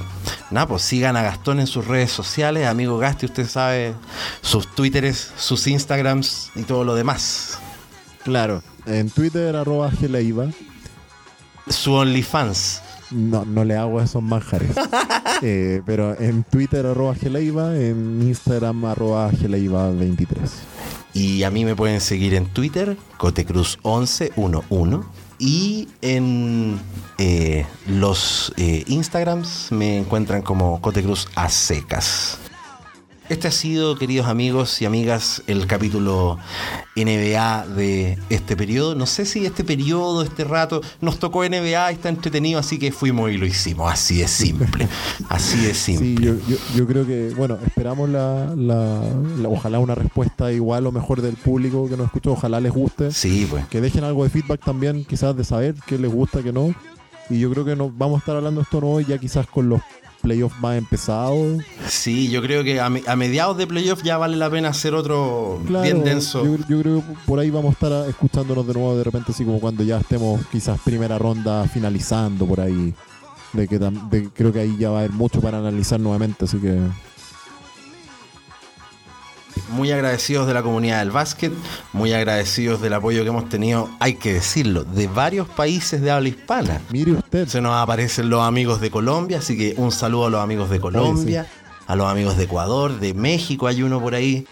[SPEAKER 4] nada, pues sigan a Gastón en sus redes sociales, amigo Gasti, usted sabe, sus Twitteres, sus Instagrams y todo lo demás.
[SPEAKER 5] Claro, en Twitter arroba Geleiva.
[SPEAKER 4] Su OnlyFans.
[SPEAKER 5] No, no le hago esos manjares. Eh, pero en Twitter arroba Geleiva, en Instagram arroba Geleiva23.
[SPEAKER 4] Y a mí me pueden seguir en Twitter, Cotecruz1111. Y en eh, los eh, Instagrams me encuentran como Cotecruz a secas. Este ha sido, queridos amigos y amigas, el capítulo NBA de este periodo. No sé si este periodo, este rato, nos tocó NBA, está entretenido, así que fuimos y lo hicimos. Así de simple. Así de simple.
[SPEAKER 5] Sí, yo, creo que, bueno, esperamos la, ojalá una respuesta igual o mejor del público que nos escucha. Ojalá les guste.
[SPEAKER 4] Sí, pues.
[SPEAKER 5] Que dejen algo de feedback también, quizás de saber qué les gusta, qué no. Y yo creo que nos vamos a estar hablando esto hoy ya quizás con los playoff más empezado.
[SPEAKER 4] Sí, yo creo que a, mediados de playoff ya vale la pena hacer otro bien denso.
[SPEAKER 5] Yo, creo que por ahí vamos a estar escuchándonos de nuevo de repente, así como cuando ya estemos quizás primera ronda finalizando por ahí. De que creo que ahí ya va a haber mucho para analizar nuevamente, así que
[SPEAKER 4] muy agradecidos de la comunidad del básquet, muy agradecidos del apoyo que hemos tenido, hay que decirlo, de varios países de habla hispana.
[SPEAKER 5] Mire usted.
[SPEAKER 4] Se nos aparecen los amigos de Colombia, así que un saludo a los amigos de Colombia, a los amigos de Ecuador, de México hay uno por ahí.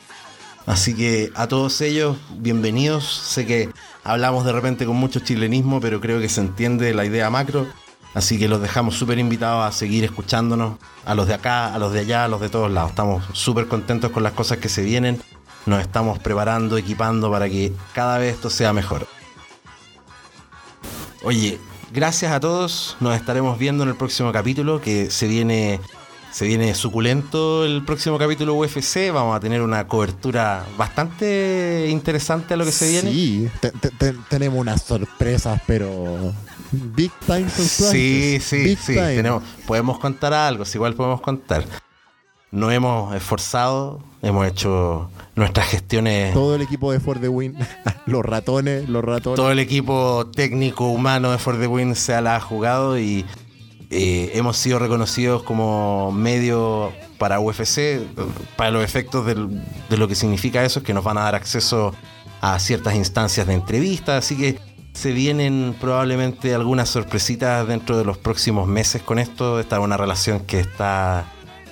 [SPEAKER 4] Así que a todos ellos, bienvenidos. Sé que hablamos de repente con mucho chilenismo, pero creo que se entiende la idea macro. Así que los dejamos súper invitados a seguir escuchándonos, a los de acá, a los de allá, a los de todos lados. Estamos súper contentos con las cosas que se vienen. Nos estamos preparando, equipando para que cada vez esto sea mejor. Oye, gracias a todos. Nos estaremos viendo en el próximo capítulo que se viene se viene suculento el próximo capítulo UFC. Vamos a tener una cobertura bastante interesante a lo que se viene.
[SPEAKER 5] Sí, tenemos unas sorpresas, pero Big time
[SPEAKER 4] Sí, sí, sí. Tenemos, podemos contar algo, si igual podemos contar. Nos hemos esforzado, hemos hecho nuestras gestiones.
[SPEAKER 5] Todo el equipo de For the Win, los ratones, los ratones.
[SPEAKER 4] Todo el equipo técnico humano de For the Win se la ha jugado y eh, hemos sido reconocidos como medio para UFC, para los efectos del- de lo que significa eso, es que nos van a dar acceso a ciertas instancias de entrevistas, así que se vienen probablemente algunas sorpresitas dentro de los próximos meses con esto. Esta es una relación que está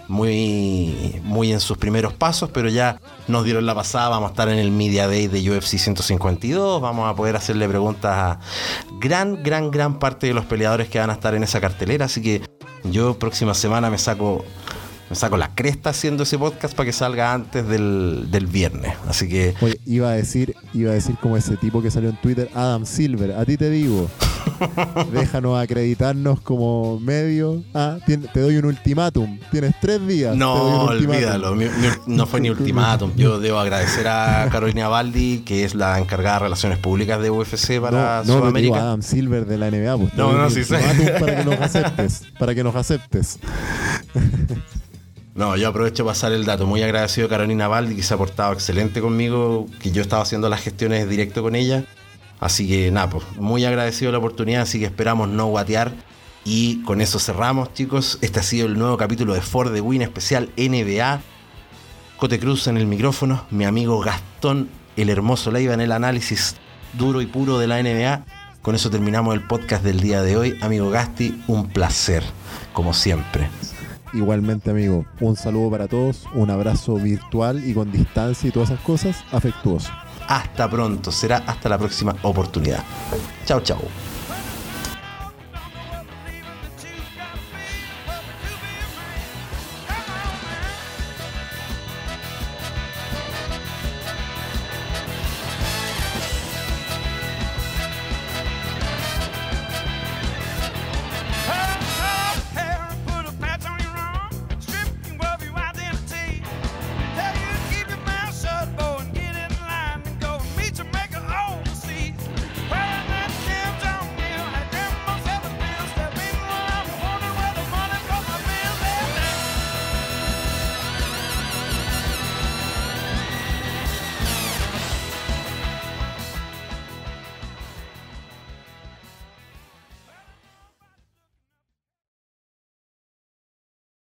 [SPEAKER 4] muy, muy en sus primeros pasos, pero ya nos dieron la pasada, vamos a estar en el Media Day de UFC 152, vamos a poder hacerle preguntas a gran, gran, gran parte de los peleadores que van a estar en esa cartelera, así que yo próxima semana me saco me saco la cresta haciendo ese podcast para que salga antes del, del viernes, así que
[SPEAKER 5] Oye, iba a decir, iba a decir como ese tipo que salió en Twitter, Adam Silver, a ti te digo, déjanos acreditarnos como medio. Ah, te doy un ultimátum, tienes tres días.
[SPEAKER 4] No, olvídalo. mi- mi- no fue ni ultimátum. Yo debo agradecer a Carolina Baldi, que es la encargada de relaciones públicas de UFC para
[SPEAKER 5] no, no, te digo
[SPEAKER 4] Sudamérica.
[SPEAKER 5] Adam Silver de la NBA. Pues,
[SPEAKER 4] No, no, sí
[SPEAKER 5] ultimátum para que nos aceptes. Para que nos aceptes.
[SPEAKER 4] No, yo aprovecho para pasar el dato. Muy agradecido a Carolina Baldi, que se ha portado excelente conmigo, que yo estaba haciendo las gestiones directo con ella. Así que nada, pues, muy agradecido la oportunidad, así que esperamos no guatear. Y con eso cerramos, chicos. Este ha sido el nuevo capítulo de Ford de Win especial NBA. Cote Cruz en el micrófono, mi amigo Gastón, el hermoso Leiva en el análisis duro y puro de la NBA. Con eso terminamos el podcast del día de hoy. Amigo Gasti, un placer, como siempre.
[SPEAKER 5] Igualmente, amigo, un saludo para todos, un abrazo virtual y con distancia y todas esas cosas, afectuoso.
[SPEAKER 4] Hasta pronto, será hasta la próxima oportunidad. Chao, chao.